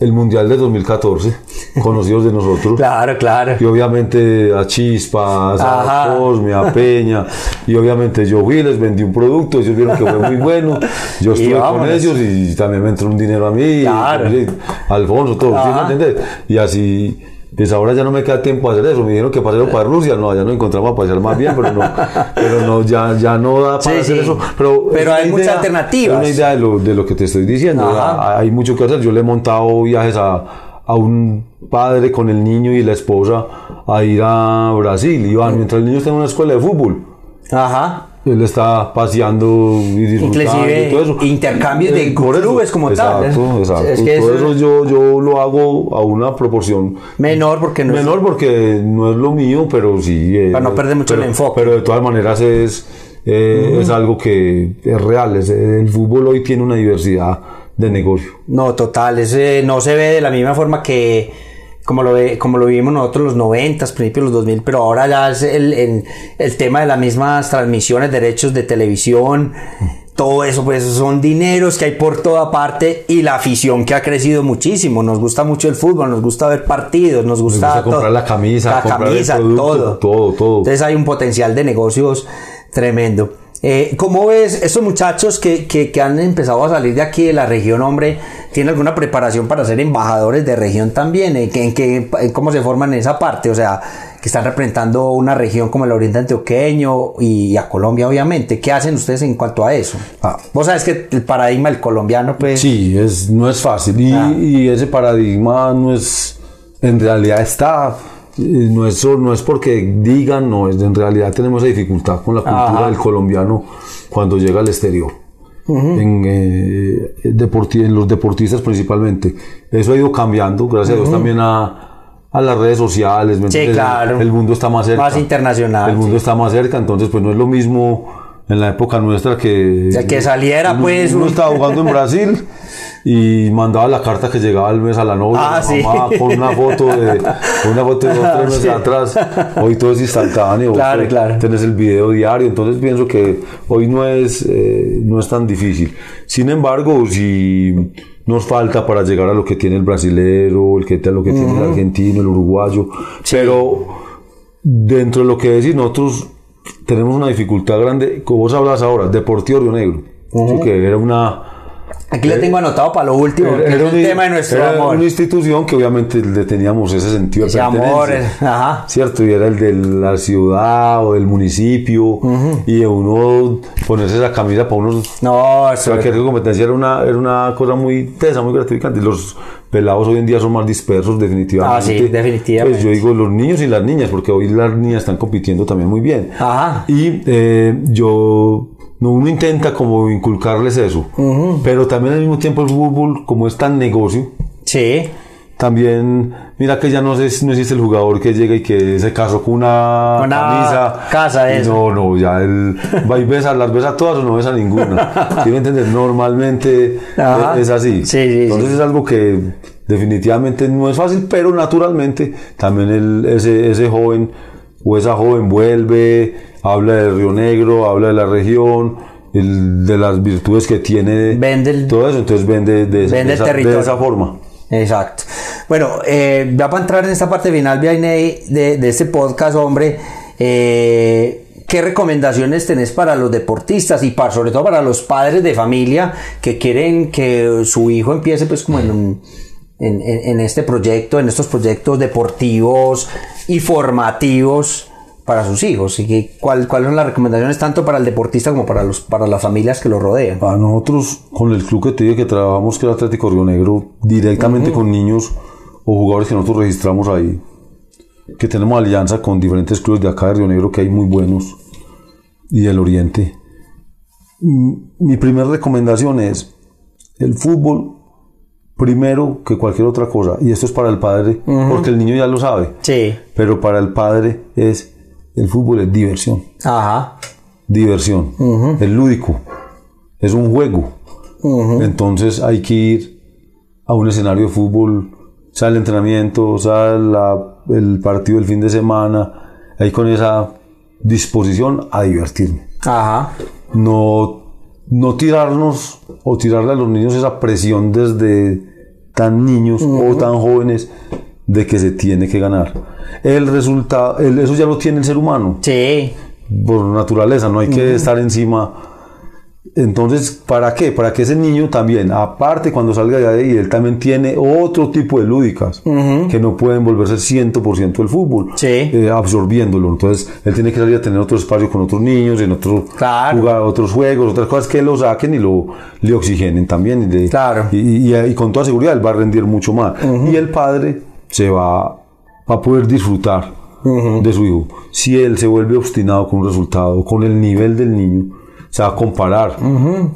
el Mundial de 2014, conocidos de nosotros. Claro, claro. Y obviamente a Chispas, Ajá. a Cosme, a Peña. Y obviamente yo fui, les vendí un producto, ellos vieron que fue muy bueno. Yo estuve con ellos y también me entró un dinero a mí. Claro. y- Alfonso, todo, ¿sí me Ajá. entiendes? Y así, pues ahora ya no me queda tiempo hacer eso. Me dijeron que paseo para Rusia, no, allá nos encontramos a pasear más bien, pero no, pero no ya, ya no da para Sí, hacer sí. eso. Pero, Pero hay muchas alternativas. Es una idea de lo, de lo que te estoy diciendo. Ajá. Hay mucho que hacer. Yo le he montado viajes a, a un padre con el niño y la esposa a ir a Brasil. Y van, mientras el niño está en una escuela de fútbol. Ajá. Él está paseando y disfrutando Inclusive y todo eso. intercambios de Eh, por eso. clubes como tal, ¿eh? Exacto, exacto. Es que por eso- yo, yo lo hago a una proporción Menor porque no es- menor porque no es lo mío, pero sí. eh, Para no perder mucho pero- el enfoque. Pero de todas maneras es, eh, es algo que es real. es- el fútbol hoy tiene una diversidad de negocio. No, total, ese no se ve de la misma forma que como lo ve, como lo vivimos nosotros los 90, principios de los 2000, pero ahora ya es el, el, el tema de las mismas transmisiones, derechos de televisión, todo eso, pues son dineros que hay por toda parte y la afición que ha crecido muchísimo. Nos gusta mucho el fútbol, nos gusta ver partidos, nos gusta, gusta comprar la camisa, la comprar el camisa, producto, todo. todo, todo. Entonces hay un potencial de negocios tremendo. Eh, ¿Cómo ves estos muchachos que, que, que han empezado a salir de aquí de la región, hombre? ¿Tienen alguna preparación para ser embajadores de región también? ¿En, qué- en qué- en cómo se forman en esa parte? O sea, que están representando una región como el Oriente Antioqueño y a Colombia, obviamente. ¿Qué hacen ustedes en cuanto a eso? Ah. Vos sabes que el paradigma del colombiano, pues... Sí, es, no es fácil. Y, Ah. y ese paradigma no es, en realidad está, no es, no es porque digan, no, es, en realidad tenemos esa dificultad con la cultura Ajá. del colombiano cuando llega al exterior. en, eh, deporti- en los deportistas principalmente. Eso ha ido cambiando, gracias a Dios también a, a las redes sociales. ¿me Sí, claro. El mundo está más cerca. Más internacional, El mundo está más cerca, entonces pues no es lo mismo en la época nuestra que... Ya que saliera, uno- pues, Uno un- estaba jugando en Brasil y mandaba la carta que llegaba al mes a la novia, Ah, a la sí. mamá, con una foto de con una foto de dos tres meses Sí. atrás. Hoy todo es instantáneo. Claro, claro. Tenés el video diario, entonces pienso que hoy no es, eh, no es tan difícil. Sin embargo, si nos falta para llegar a lo que tiene el brasilero, el que, lo que tiene el argentino, el uruguayo, pero dentro de lo que decís, nosotros tenemos una dificultad grande, como vos hablas ahora, Deportivo Río Negro, sí, que era una Aquí lo tengo anotado para lo último, es el una- tema de nuestro era amor. una institución que obviamente le teníamos ese sentido de Ese amor, pertenencia. eh, ajá. Cierto, y era el de la ciudad o del municipio, y uno ponerse esa camisa para unos No, eso cualquier competencia era una, era una cosa muy tesa, muy gratificante. Los pelados hoy en día son más dispersos, definitivamente. Ah, sí, definitivamente. Pues yo digo los niños y las niñas, porque hoy las niñas están compitiendo también muy bien. Ajá. Y eh, yo, uno intenta como inculcarles eso, pero también al mismo tiempo el fútbol, como es tan negocio, Sí. también, mira que ya no, sé, no existe el jugador que llega y que se casó con una, una camisa. casa eso. No, no, ya él va y besa, las besa todas o no besa ninguna. ¿Sí me entiendes? Normalmente Ajá. es así. Sí, sí, Entonces sí. es algo que definitivamente no es fácil, pero naturalmente también el, ese, ese joven o esa joven vuelve, habla de Río Negro, habla de la región, el- de las virtudes que tiene. Vende el- todo eso, entonces vende de, Vende de esa, de esa forma. Exacto. Bueno, eh, ya para entrar en esta parte final, Vianney, de, de este podcast, hombre, eh, ¿qué recomendaciones tenés para los deportistas y para, sobre todo para los padres de familia que quieren que su hijo empiece pues como en, un- en, en- en este proyecto, en estos proyectos deportivos y formativos para sus hijos? ¿Y que, cuál- ¿Cuáles son las recomendaciones tanto para el deportista como para, los, para las familias que lo rodean? A nosotros, con el club que te dije que trabajamos, que era Atlético Río Negro, directamente con niños, o jugadores que nosotros registramos ahí, que tenemos alianza con diferentes clubes de acá de Río Negro que hay muy buenos y del Oriente. Mm, Mi primera recomendación es el fútbol primero que cualquier otra cosa, y esto es para el padre, porque el niño ya lo sabe, Sí. pero para el padre es el fútbol es diversión, Ajá. diversión, es lúdico, es un juego. Entonces hay que ir a un escenario de fútbol, sea el entrenamiento, sea la- el partido del fin de semana, ahí con esa disposición a divertirme. Ajá. No, no tirarnos o tirarle a los niños esa presión desde tan niños o tan jóvenes de que se tiene que ganar. El resultado, el- eso ya lo tiene el ser humano Sí. por naturaleza, no hay que estar encima. Entonces, ¿para qué? Para que ese niño también, aparte cuando salga de ahí, él también tiene otro tipo de lúdicas que no pueden volverse 100% el fútbol, Sí. eh, absorbiéndolo. Entonces, él tiene que salir a tener otro espacio con otros niños, en otros Claro. jugar otros juegos, otras cosas que lo saquen y lo le oxigenen también. Y, le- Claro. y, y- y con toda seguridad él va a rendir mucho más. Y el padre se va, a poder disfrutar de su hijo. Si él se vuelve obstinado con un resultado, con el nivel del niño, se va a comparar.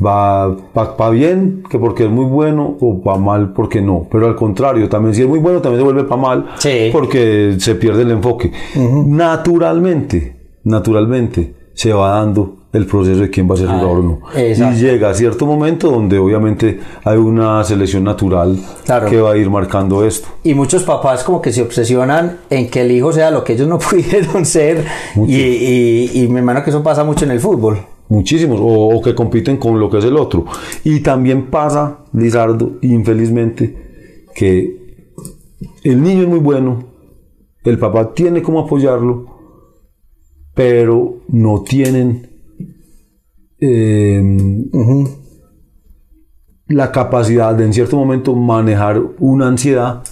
Va, va, va bien, que porque es muy bueno, o va mal porque no. Pero al contrario, también si es muy bueno, también se vuelve para mal Sí. porque se pierde el enfoque. Naturalmente, naturalmente, se va dando el proceso de quién va a ser jugador o no. exacto. Y llega a cierto momento donde obviamente hay una selección natural Claro. que va a ir marcando esto. Y muchos papás como que se obsesionan en que el hijo sea lo que ellos no pudieron ser. Y, y, y me imagino que eso pasa mucho en el fútbol. Muchísimos, o, o que compiten con lo que es el otro. Y también pasa, Lizardo, infelizmente, que el niño es muy bueno, el papá tiene cómo apoyarlo, pero no tienen eh, la capacidad de en cierto momento manejar una ansiedad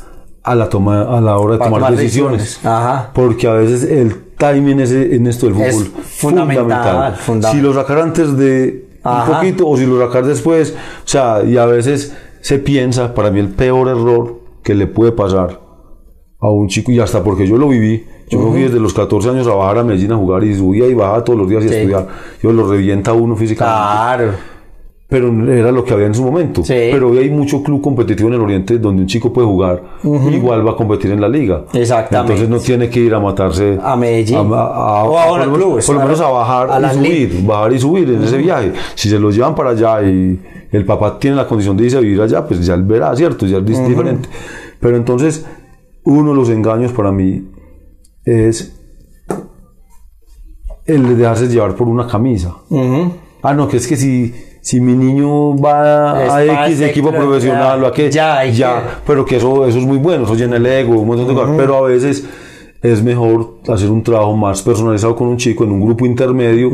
a la toma a la hora de tomar, tomar decisiones. decisiones. Ajá. Porque a veces el timing es en esto del Es fútbol fundamental, fundamental. Si lo sacar antes de Ajá. un poquito o si lo sacar después, o sea, y a veces se piensa, para mí el peor error que le puede pasar a un chico, y hasta porque yo lo viví, yo me fui desde los 14 años a bajar a Medellín a jugar y subía y bajaba todos los días y a Sí. estudiar. Yo lo revienta a uno físicamente Claro. pero era lo que había en su momento. Sí. Pero hoy hay mucho club competitivo en el Oriente donde un chico puede jugar, igual va a competir en la liga. Exactamente. Entonces no tiene que ir a matarse A Medellín. a- a- O a por, lo menos, clubes, por lo a- menos a bajar a y subir, bajar y subir en ese viaje. Si se los llevan para allá y el papá tiene la condición de irse a vivir allá, pues ya él verá, ¿cierto? Ya es diferente. Pero entonces, uno de los engaños para mí es el de dejarse llevar por una camisa. Ah, no, que es que si, si mi niño va Es a X equipo profesional ya, o a qué, ya, ya, que- pero que eso, eso es muy bueno, eso llena el ego, un montón de cosas, pero a veces es mejor hacer un trabajo más personalizado con un chico en un grupo intermedio,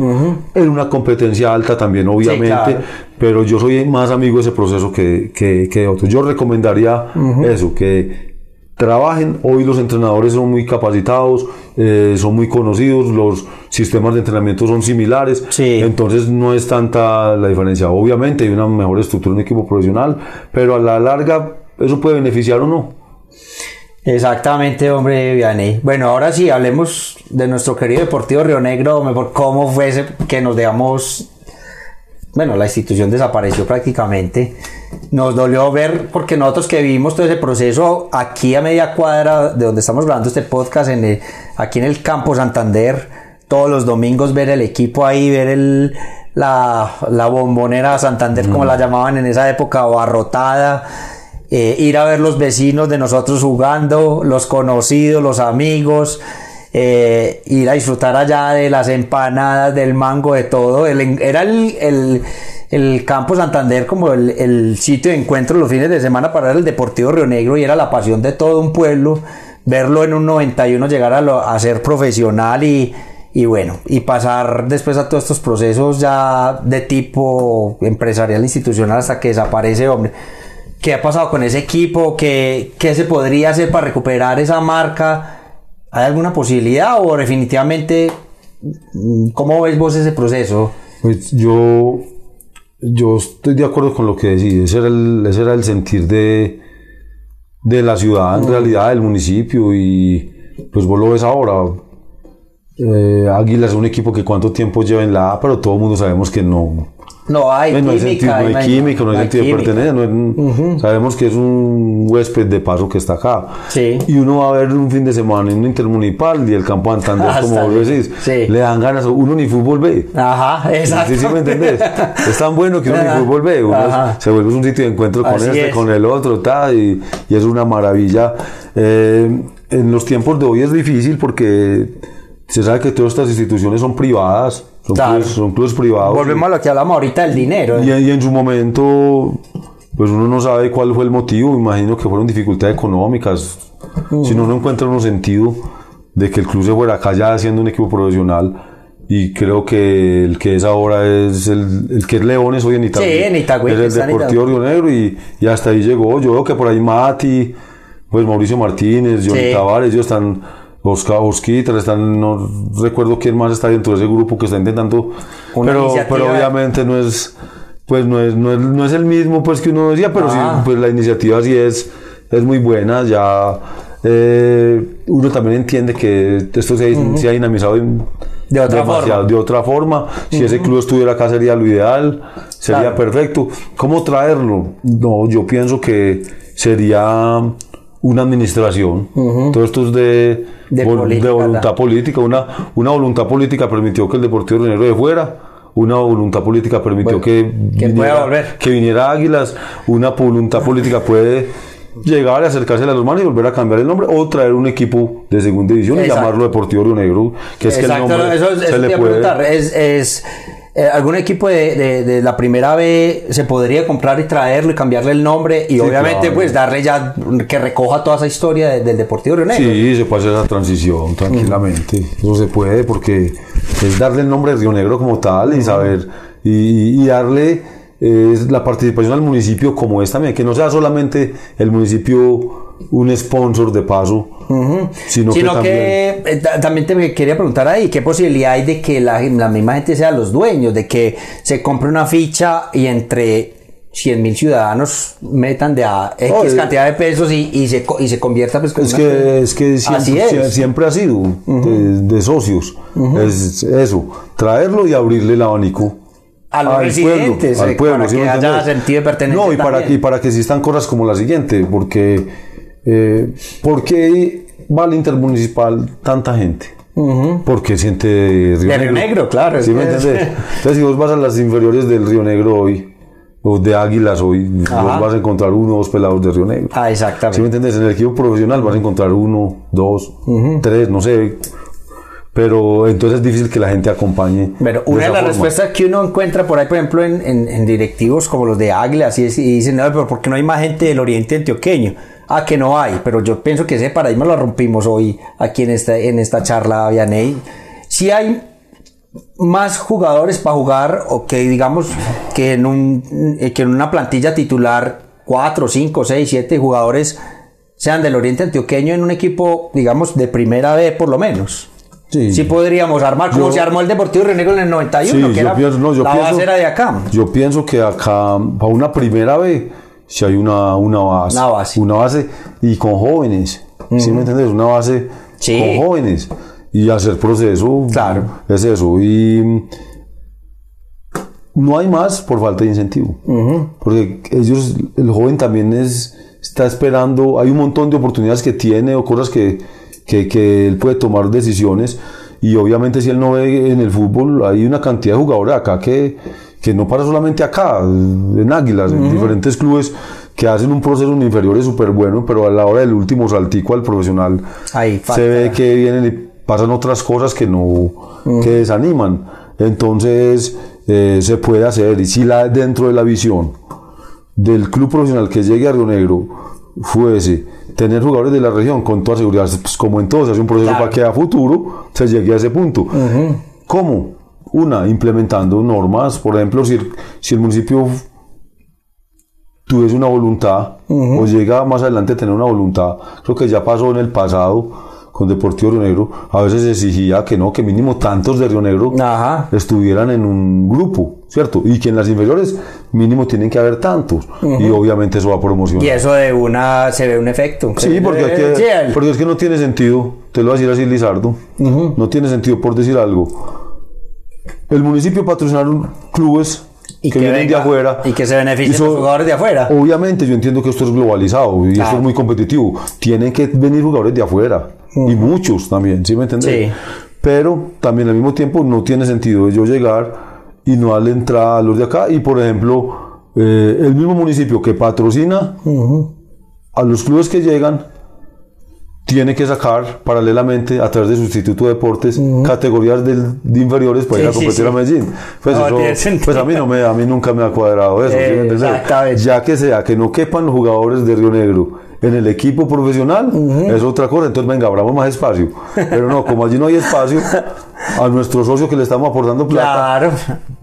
en una competencia alta también, obviamente, claro. pero yo soy más amigo de ese proceso que, que, que de otro. Yo recomendaría eso, que trabajen. Hoy los entrenadores son muy capacitados, eh, son muy conocidos, los sistemas de entrenamiento son similares. Sí. Entonces no es tanta la diferencia. Obviamente hay una mejor estructura en un equipo profesional, pero a la larga eso puede beneficiar o no. Exactamente, hombre, Vianney. Bueno, ahora sí, hablemos de nuestro querido Deportivo Río Negro, mejor cómo fue ese que nos dejamos... Bueno, la institución desapareció prácticamente. Nos dolió ver, porque nosotros que vivimos todo ese proceso aquí a media cuadra de donde estamos grabando este podcast, en el- aquí en el Campo Santander, todos los domingos ver el equipo ahí, ver el, la, la bombonera Santander, como la llamaban en esa época, abarrotada eh, ir a ver los vecinos de nosotros jugando, los conocidos, los amigos, eh, ir a disfrutar allá de las empanadas, del mango, de todo. El- era el, el- el campo Santander como el, el sitio de encuentro los fines de semana para el Deportivo Río Negro y era la pasión de todo un pueblo. Verlo en un 91 llegar a, lo- a ser profesional y, y bueno, y pasar después a todos estos procesos ya de tipo empresarial, institucional hasta que desaparece, hombre. ¿Qué ha pasado con ese equipo? ¿Qué, qué se podría hacer para recuperar esa marca? ¿Hay alguna posibilidad o definitivamente mm, cómo ves vos ese proceso? Pues yo, yo estoy de acuerdo con lo que decís. Ese era el, ese era el sentir de, de la ciudad, en realidad, del municipio, y pues vos lo ves ahora. Eh, Águilas es un equipo que cuánto tiempo lleva en la A, pero todo el mundo sabemos que no, no hay no hay química. sentido, no hay química, no hay sentido de pertenencia. no es- Sabemos que es un huésped de paso que está acá. Sí. Y uno va a ver un fin de semana en un intermunicipal y el campo de Santander, Ah, como vos decís, Sí. le dan ganas. Uno ni fútbol ve. Ajá, exacto. Sí, sí, me entendés. Es tan bueno que uno Ajá. ni fútbol ve. Uno se vuelve un sitio de encuentro con Así este, es. con el otro, ta, y, y es una maravilla. Eh, en los tiempos de hoy es difícil porque se sabe que todas estas instituciones son privadas, son, Claro. clubes, son clubes privados. Volvemos a lo que hablamos ahorita del dinero. Y, y en su momento, pues uno no sabe cuál fue el motivo, imagino que fueron dificultades económicas. Si no, no encuentra uno sentido de que el club se fuera acá ya siendo un equipo profesional. Y creo que el que es ahora es el, el que es Leones hoy en Itagüí. Sí, en Itagüí, Es el Deportivo Río Negro y, y hasta ahí llegó. Yo veo que por ahí Mati, pues Mauricio Martínez, Johnny Sí. Tavares, ellos están, Oscar Osquitar, están, no recuerdo quién más está dentro de ese grupo que está intentando. Una pero, iniciativa. pero obviamente no es, pues no es, no es, no es el mismo pues que uno decía, pero Ah. sí, pues la iniciativa sí es, es muy buena. Ya eh, uno también entiende que esto se, ha- se ha dinamizado en- De otra forma. de otra forma. Si ese club estuviera acá sería lo ideal, sería Claro. perfecto. ¿Cómo traerlo? No, yo pienso que sería una administración. Todo esto es de, De vol- política, de voluntad política. Una, una voluntad política permitió que el Deportivo Río Negro de fuera. Una voluntad política permitió Bueno, que, que volver. que viniera Águilas. Una voluntad política puede llegar a acercarse a los manos y volver a cambiar el nombre o traer un equipo de segunda división y llamarlo Deportivo Río Negro, que es que el nombre eso, eso se le puede... Es, es, eh, ¿Algún equipo de, de- de la primera B se podría comprar y traerlo y cambiarle el nombre y Sí, obviamente claro. pues darle ya que recoja toda esa historia de- del Deportivo Río Negro? Sí, se puede hacer esa transición tranquilamente. Eso se puede porque es darle el nombre de Río Negro como tal y saber y, y darle eh, la participación al municipio como es también, que no sea solamente el municipio un sponsor de paso, sino, Sino que que, también... eh, ta- también te quería preguntar ahí, ¿qué posibilidad hay de que la, la misma gente sea los dueños, de que se compre una ficha y entre 100 mil ciudadanos metan de a X Oye. cantidad de pesos y, y se, y se convierta pues con Es una- que, es que siempre, Así es. sie- siempre ha sido de, de socios. Es eso, traerlo y abrirle el abanico. A los al residentes, pueblo, eh, al pueblo, para ¿sí que haya sentido de pertenencia No, también. y para que existan cosas como la siguiente, porque eh, ¿por qué va al intermunicipal tanta gente? Porque siente Río De Río Negro, claro, ¿Sí me entendés? Entonces, si vos vas a las inferiores del Río Negro hoy, o de Águilas hoy, vos vas a encontrar uno o dos pelados de Río Negro. Ah, exactamente. ¿Sí me entiendes? En el equipo profesional vas a encontrar uno, dos, tres, no sé. Pero entonces es difícil que la gente acompañe. Pero una de las forma. respuestas que uno encuentra por ahí, por ejemplo, en, en- en directivos como los de Águila, es, y dicen, no, pero ¿por qué no hay más gente del oriente antioqueño? Ah, que no hay, pero yo pienso que ese paradigma lo rompimos hoy aquí en esta, en esta charla, Vianey. Si hay más jugadores para jugar, o que digamos que en, un, eh, que en una plantilla titular, 4, 5, 6, 7 jugadores sean del oriente antioqueño en un equipo, digamos, de primera B por lo menos. Sí. Sí podríamos armar como Yo- se armó el Deportivo Río Negro en el 91, Sí, que yo era, pienso- no, yo la pienso- base era de acá. Yo pienso que acá, para una primera vez, si hay una, una base. Una base. Una base y con jóvenes. ¿Sí me entiendes? Una base Sí. con jóvenes. Y hacer proceso. Claro. Es eso. Y no hay más por falta de incentivo. Porque ellos, el joven también es, está esperando, hay un montón de oportunidades que tiene o cosas que, que, que él puede tomar decisiones. Y obviamente si él no ve en el fútbol, hay una cantidad de jugadores acá que, que no para solamente acá, en Águilas, en diferentes clubes que hacen un proceso en inferiores súper bueno, pero a la hora del último saltico al profesional Ahí se ve que vienen y pasan otras cosas que no que desaniman. Entonces eh, se puede hacer. Y si la dentro de la visión del club profesional que llegue a Río Negro fuese tener jugadores de la región con toda seguridad pues, como en todo se hace un proceso Claro. para que a futuro se llegue a ese punto. ¿cómo? Una implementando normas por ejemplo si, si el municipio tuviese una voluntad o llega más adelante a tener una voluntad, creo que ya pasó en el pasado con Deportivo Río Negro, a veces exigía que no, que mínimo tantos de Río Negro Ajá. estuvieran en un grupo, ¿cierto? Y que en las inferiores mínimo tienen que haber tantos. Y obviamente eso va a promocionar. Y eso de una se ve un efecto. Sí, porque, que- es que no tiene sentido, te lo voy a decir así, Lizardo, no tiene sentido por decir algo. El municipio patrocinaron clubes Y que, que vienen de afuera. y que se beneficien Eso- los jugadores de afuera. Obviamente, yo entiendo que esto es globalizado y esto es muy competitivo. Tienen que venir jugadores de afuera y muchos también, ¿sí me entiendes? Sí. Pero también al mismo tiempo no tiene sentido yo llegar y no darle entrada a los de acá. Y por ejemplo, eh, el mismo municipio que patrocina a los clubes que llegan tiene que sacar paralelamente a través de su instituto de deportes categorías de inferiores para Sí, ir a competir sí. a Medellín. Pues, No, eso- pues a mí no me, a mí nunca me ha cuadrado eso. Exactamente. Ya que sea que no quepan los jugadores de Río Negro en el equipo profesional, es otra cosa. Entonces, venga, abramos más espacio. Pero no, como allí no hay espacio, a nuestro socio que le estamos aportando plata. Claro,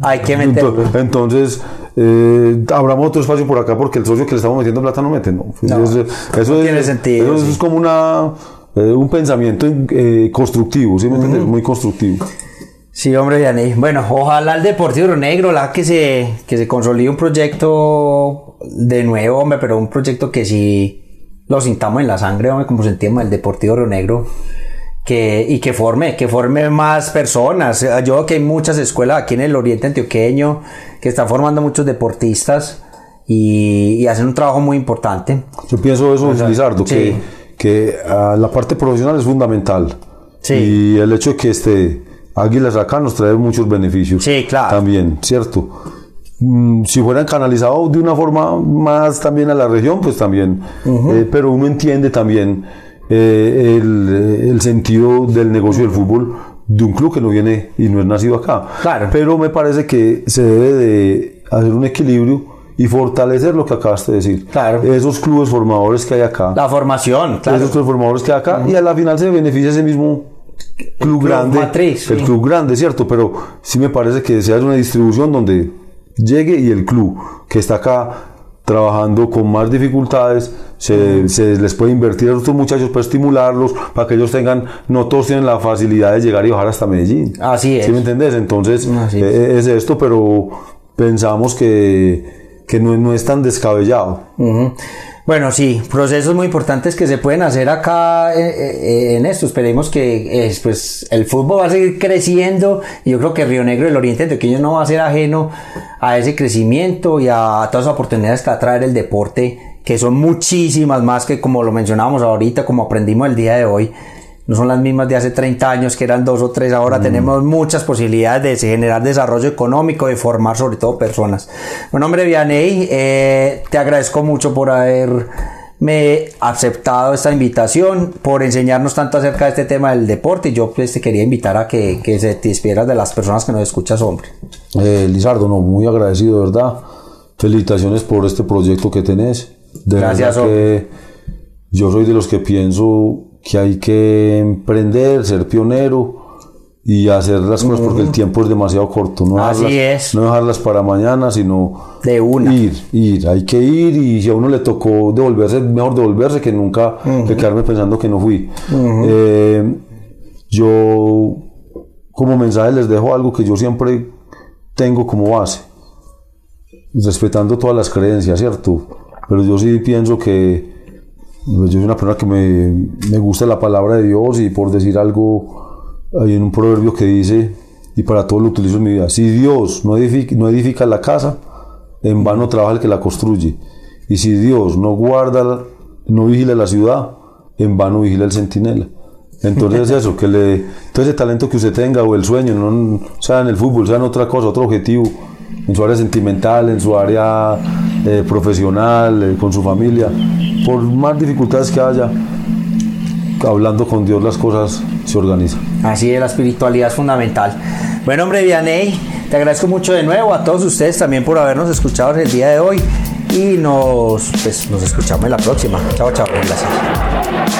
hay que meterlo. Ento- Entonces, eh, abramos otro espacio por acá porque el socio que le estamos metiendo plata no mete. No, No, eso, eso no es, tiene sentido, Eso sí. es como una, eh, un pensamiento eh, constructivo, ¿sí me entiendes? Muy constructivo. Sí, hombre, Vianney. Bueno, ojalá el Deportivo Río Negro, la que se, que se consolide un proyecto de nuevo, hombre, pero un proyecto que sí lo sintamos en la sangre, hombre, como sentimos el Deportivo Río Negro. Que, y que forme, que forme más personas. Eh, Yo veo que hay muchas escuelas aquí en el oriente antioqueño que están formando muchos deportistas y, y hacen un trabajo muy importante. Yo pienso eso, Lizardo, sí. que, que ah, la parte profesional es fundamental. Sí. Y el hecho de que esté Águilas acá nos trae muchos beneficios. Sí, claro. También, ¿cierto? Mm, si fueran canalizados de una forma más también a la región, pues también. Eh, pero uno entiende también eh, el, el sentido del negocio del fútbol de un club que no viene y no es nacido acá. Claro. Pero me parece que se debe de hacer un equilibrio y fortalecer lo que acabaste de decir. Claro. Esos clubes formadores que hay acá. La formación, claro. Esos clubes formadores que hay acá. Y a la final se beneficia ese mismo club, grande. matriz, el sí. club grande, ¿cierto? Pero sí me parece que se hace una distribución donde llegue y el club que está acá trabajando con más dificultades, se, se les puede invertir a estos muchachos para estimularlos, para que ellos tengan, no todos tienen la facilidad de llegar y bajar hasta Medellín. Así es. ¿Sí me entendés? Entonces, Así eh, es esto, pero pensamos que, que no, no es tan descabellado. Ujú. Bueno, sí, procesos muy importantes que se pueden hacer acá eh, eh, en esto. Esperemos que eh, pues, el fútbol va a seguir creciendo y yo creo que Río Negro, el Oriente Antioqueño, no va a ser ajeno a ese crecimiento y a todas las oportunidades que va a traer el deporte, que son muchísimas más que como lo mencionábamos ahorita, como aprendimos el día de hoy. No son las mismas de hace 30 años, que eran dos o tres. Ahora tenemos muchas posibilidades de generar desarrollo económico, de formar sobre todo personas. Bueno, hombre, Vianey, eh, te agradezco mucho por haberme aceptado esta invitación, por enseñarnos tanto acerca de este tema del deporte. Y yo pues, te quería invitar a que, que se te despidieras de las personas que nos escuchas, hombre. Eh, Lizardo, no, muy agradecido, de verdad. Felicitaciones por este proyecto que tenés. De Gracias, que yo soy de los que pienso que hay que emprender, ser pionero y hacer las cosas porque el tiempo es demasiado corto. No Así dejarlas, es. No dejarlas para mañana, sino De una. ir, ir. Hay que ir y si a uno le tocó devolverse, mejor devolverse que nunca que quedarme pensando que no fui. Eh, yo como mensaje les dejo algo que yo siempre tengo como base respetando todas las creencias, ¿cierto? Pero yo sí pienso que pues, yo soy una persona que me, me gusta la palabra de Dios y por decir algo, hay un proverbio que dice, y para todo lo utilizo en mi vida, si Dios no edifica, no edifica la casa, en vano trabaja el que la construye. Y si Dios no guarda, no vigila la ciudad, en vano vigila el centinela. Entonces es eso, que le, todo ese talento que usted tenga o el sueño, no sea en el fútbol, sea en otra cosa, otro objetivo, en su área sentimental, en su área eh, profesional, eh, con su familia, por más dificultades que haya, hablando con Dios las cosas se organizan. Así es, la espiritualidad es fundamental. Bueno, hombre, Vianey, te agradezco mucho de nuevo a todos ustedes también por habernos escuchado el día de hoy y nos, pues, nos escuchamos en la próxima. Chao, chao, gracias.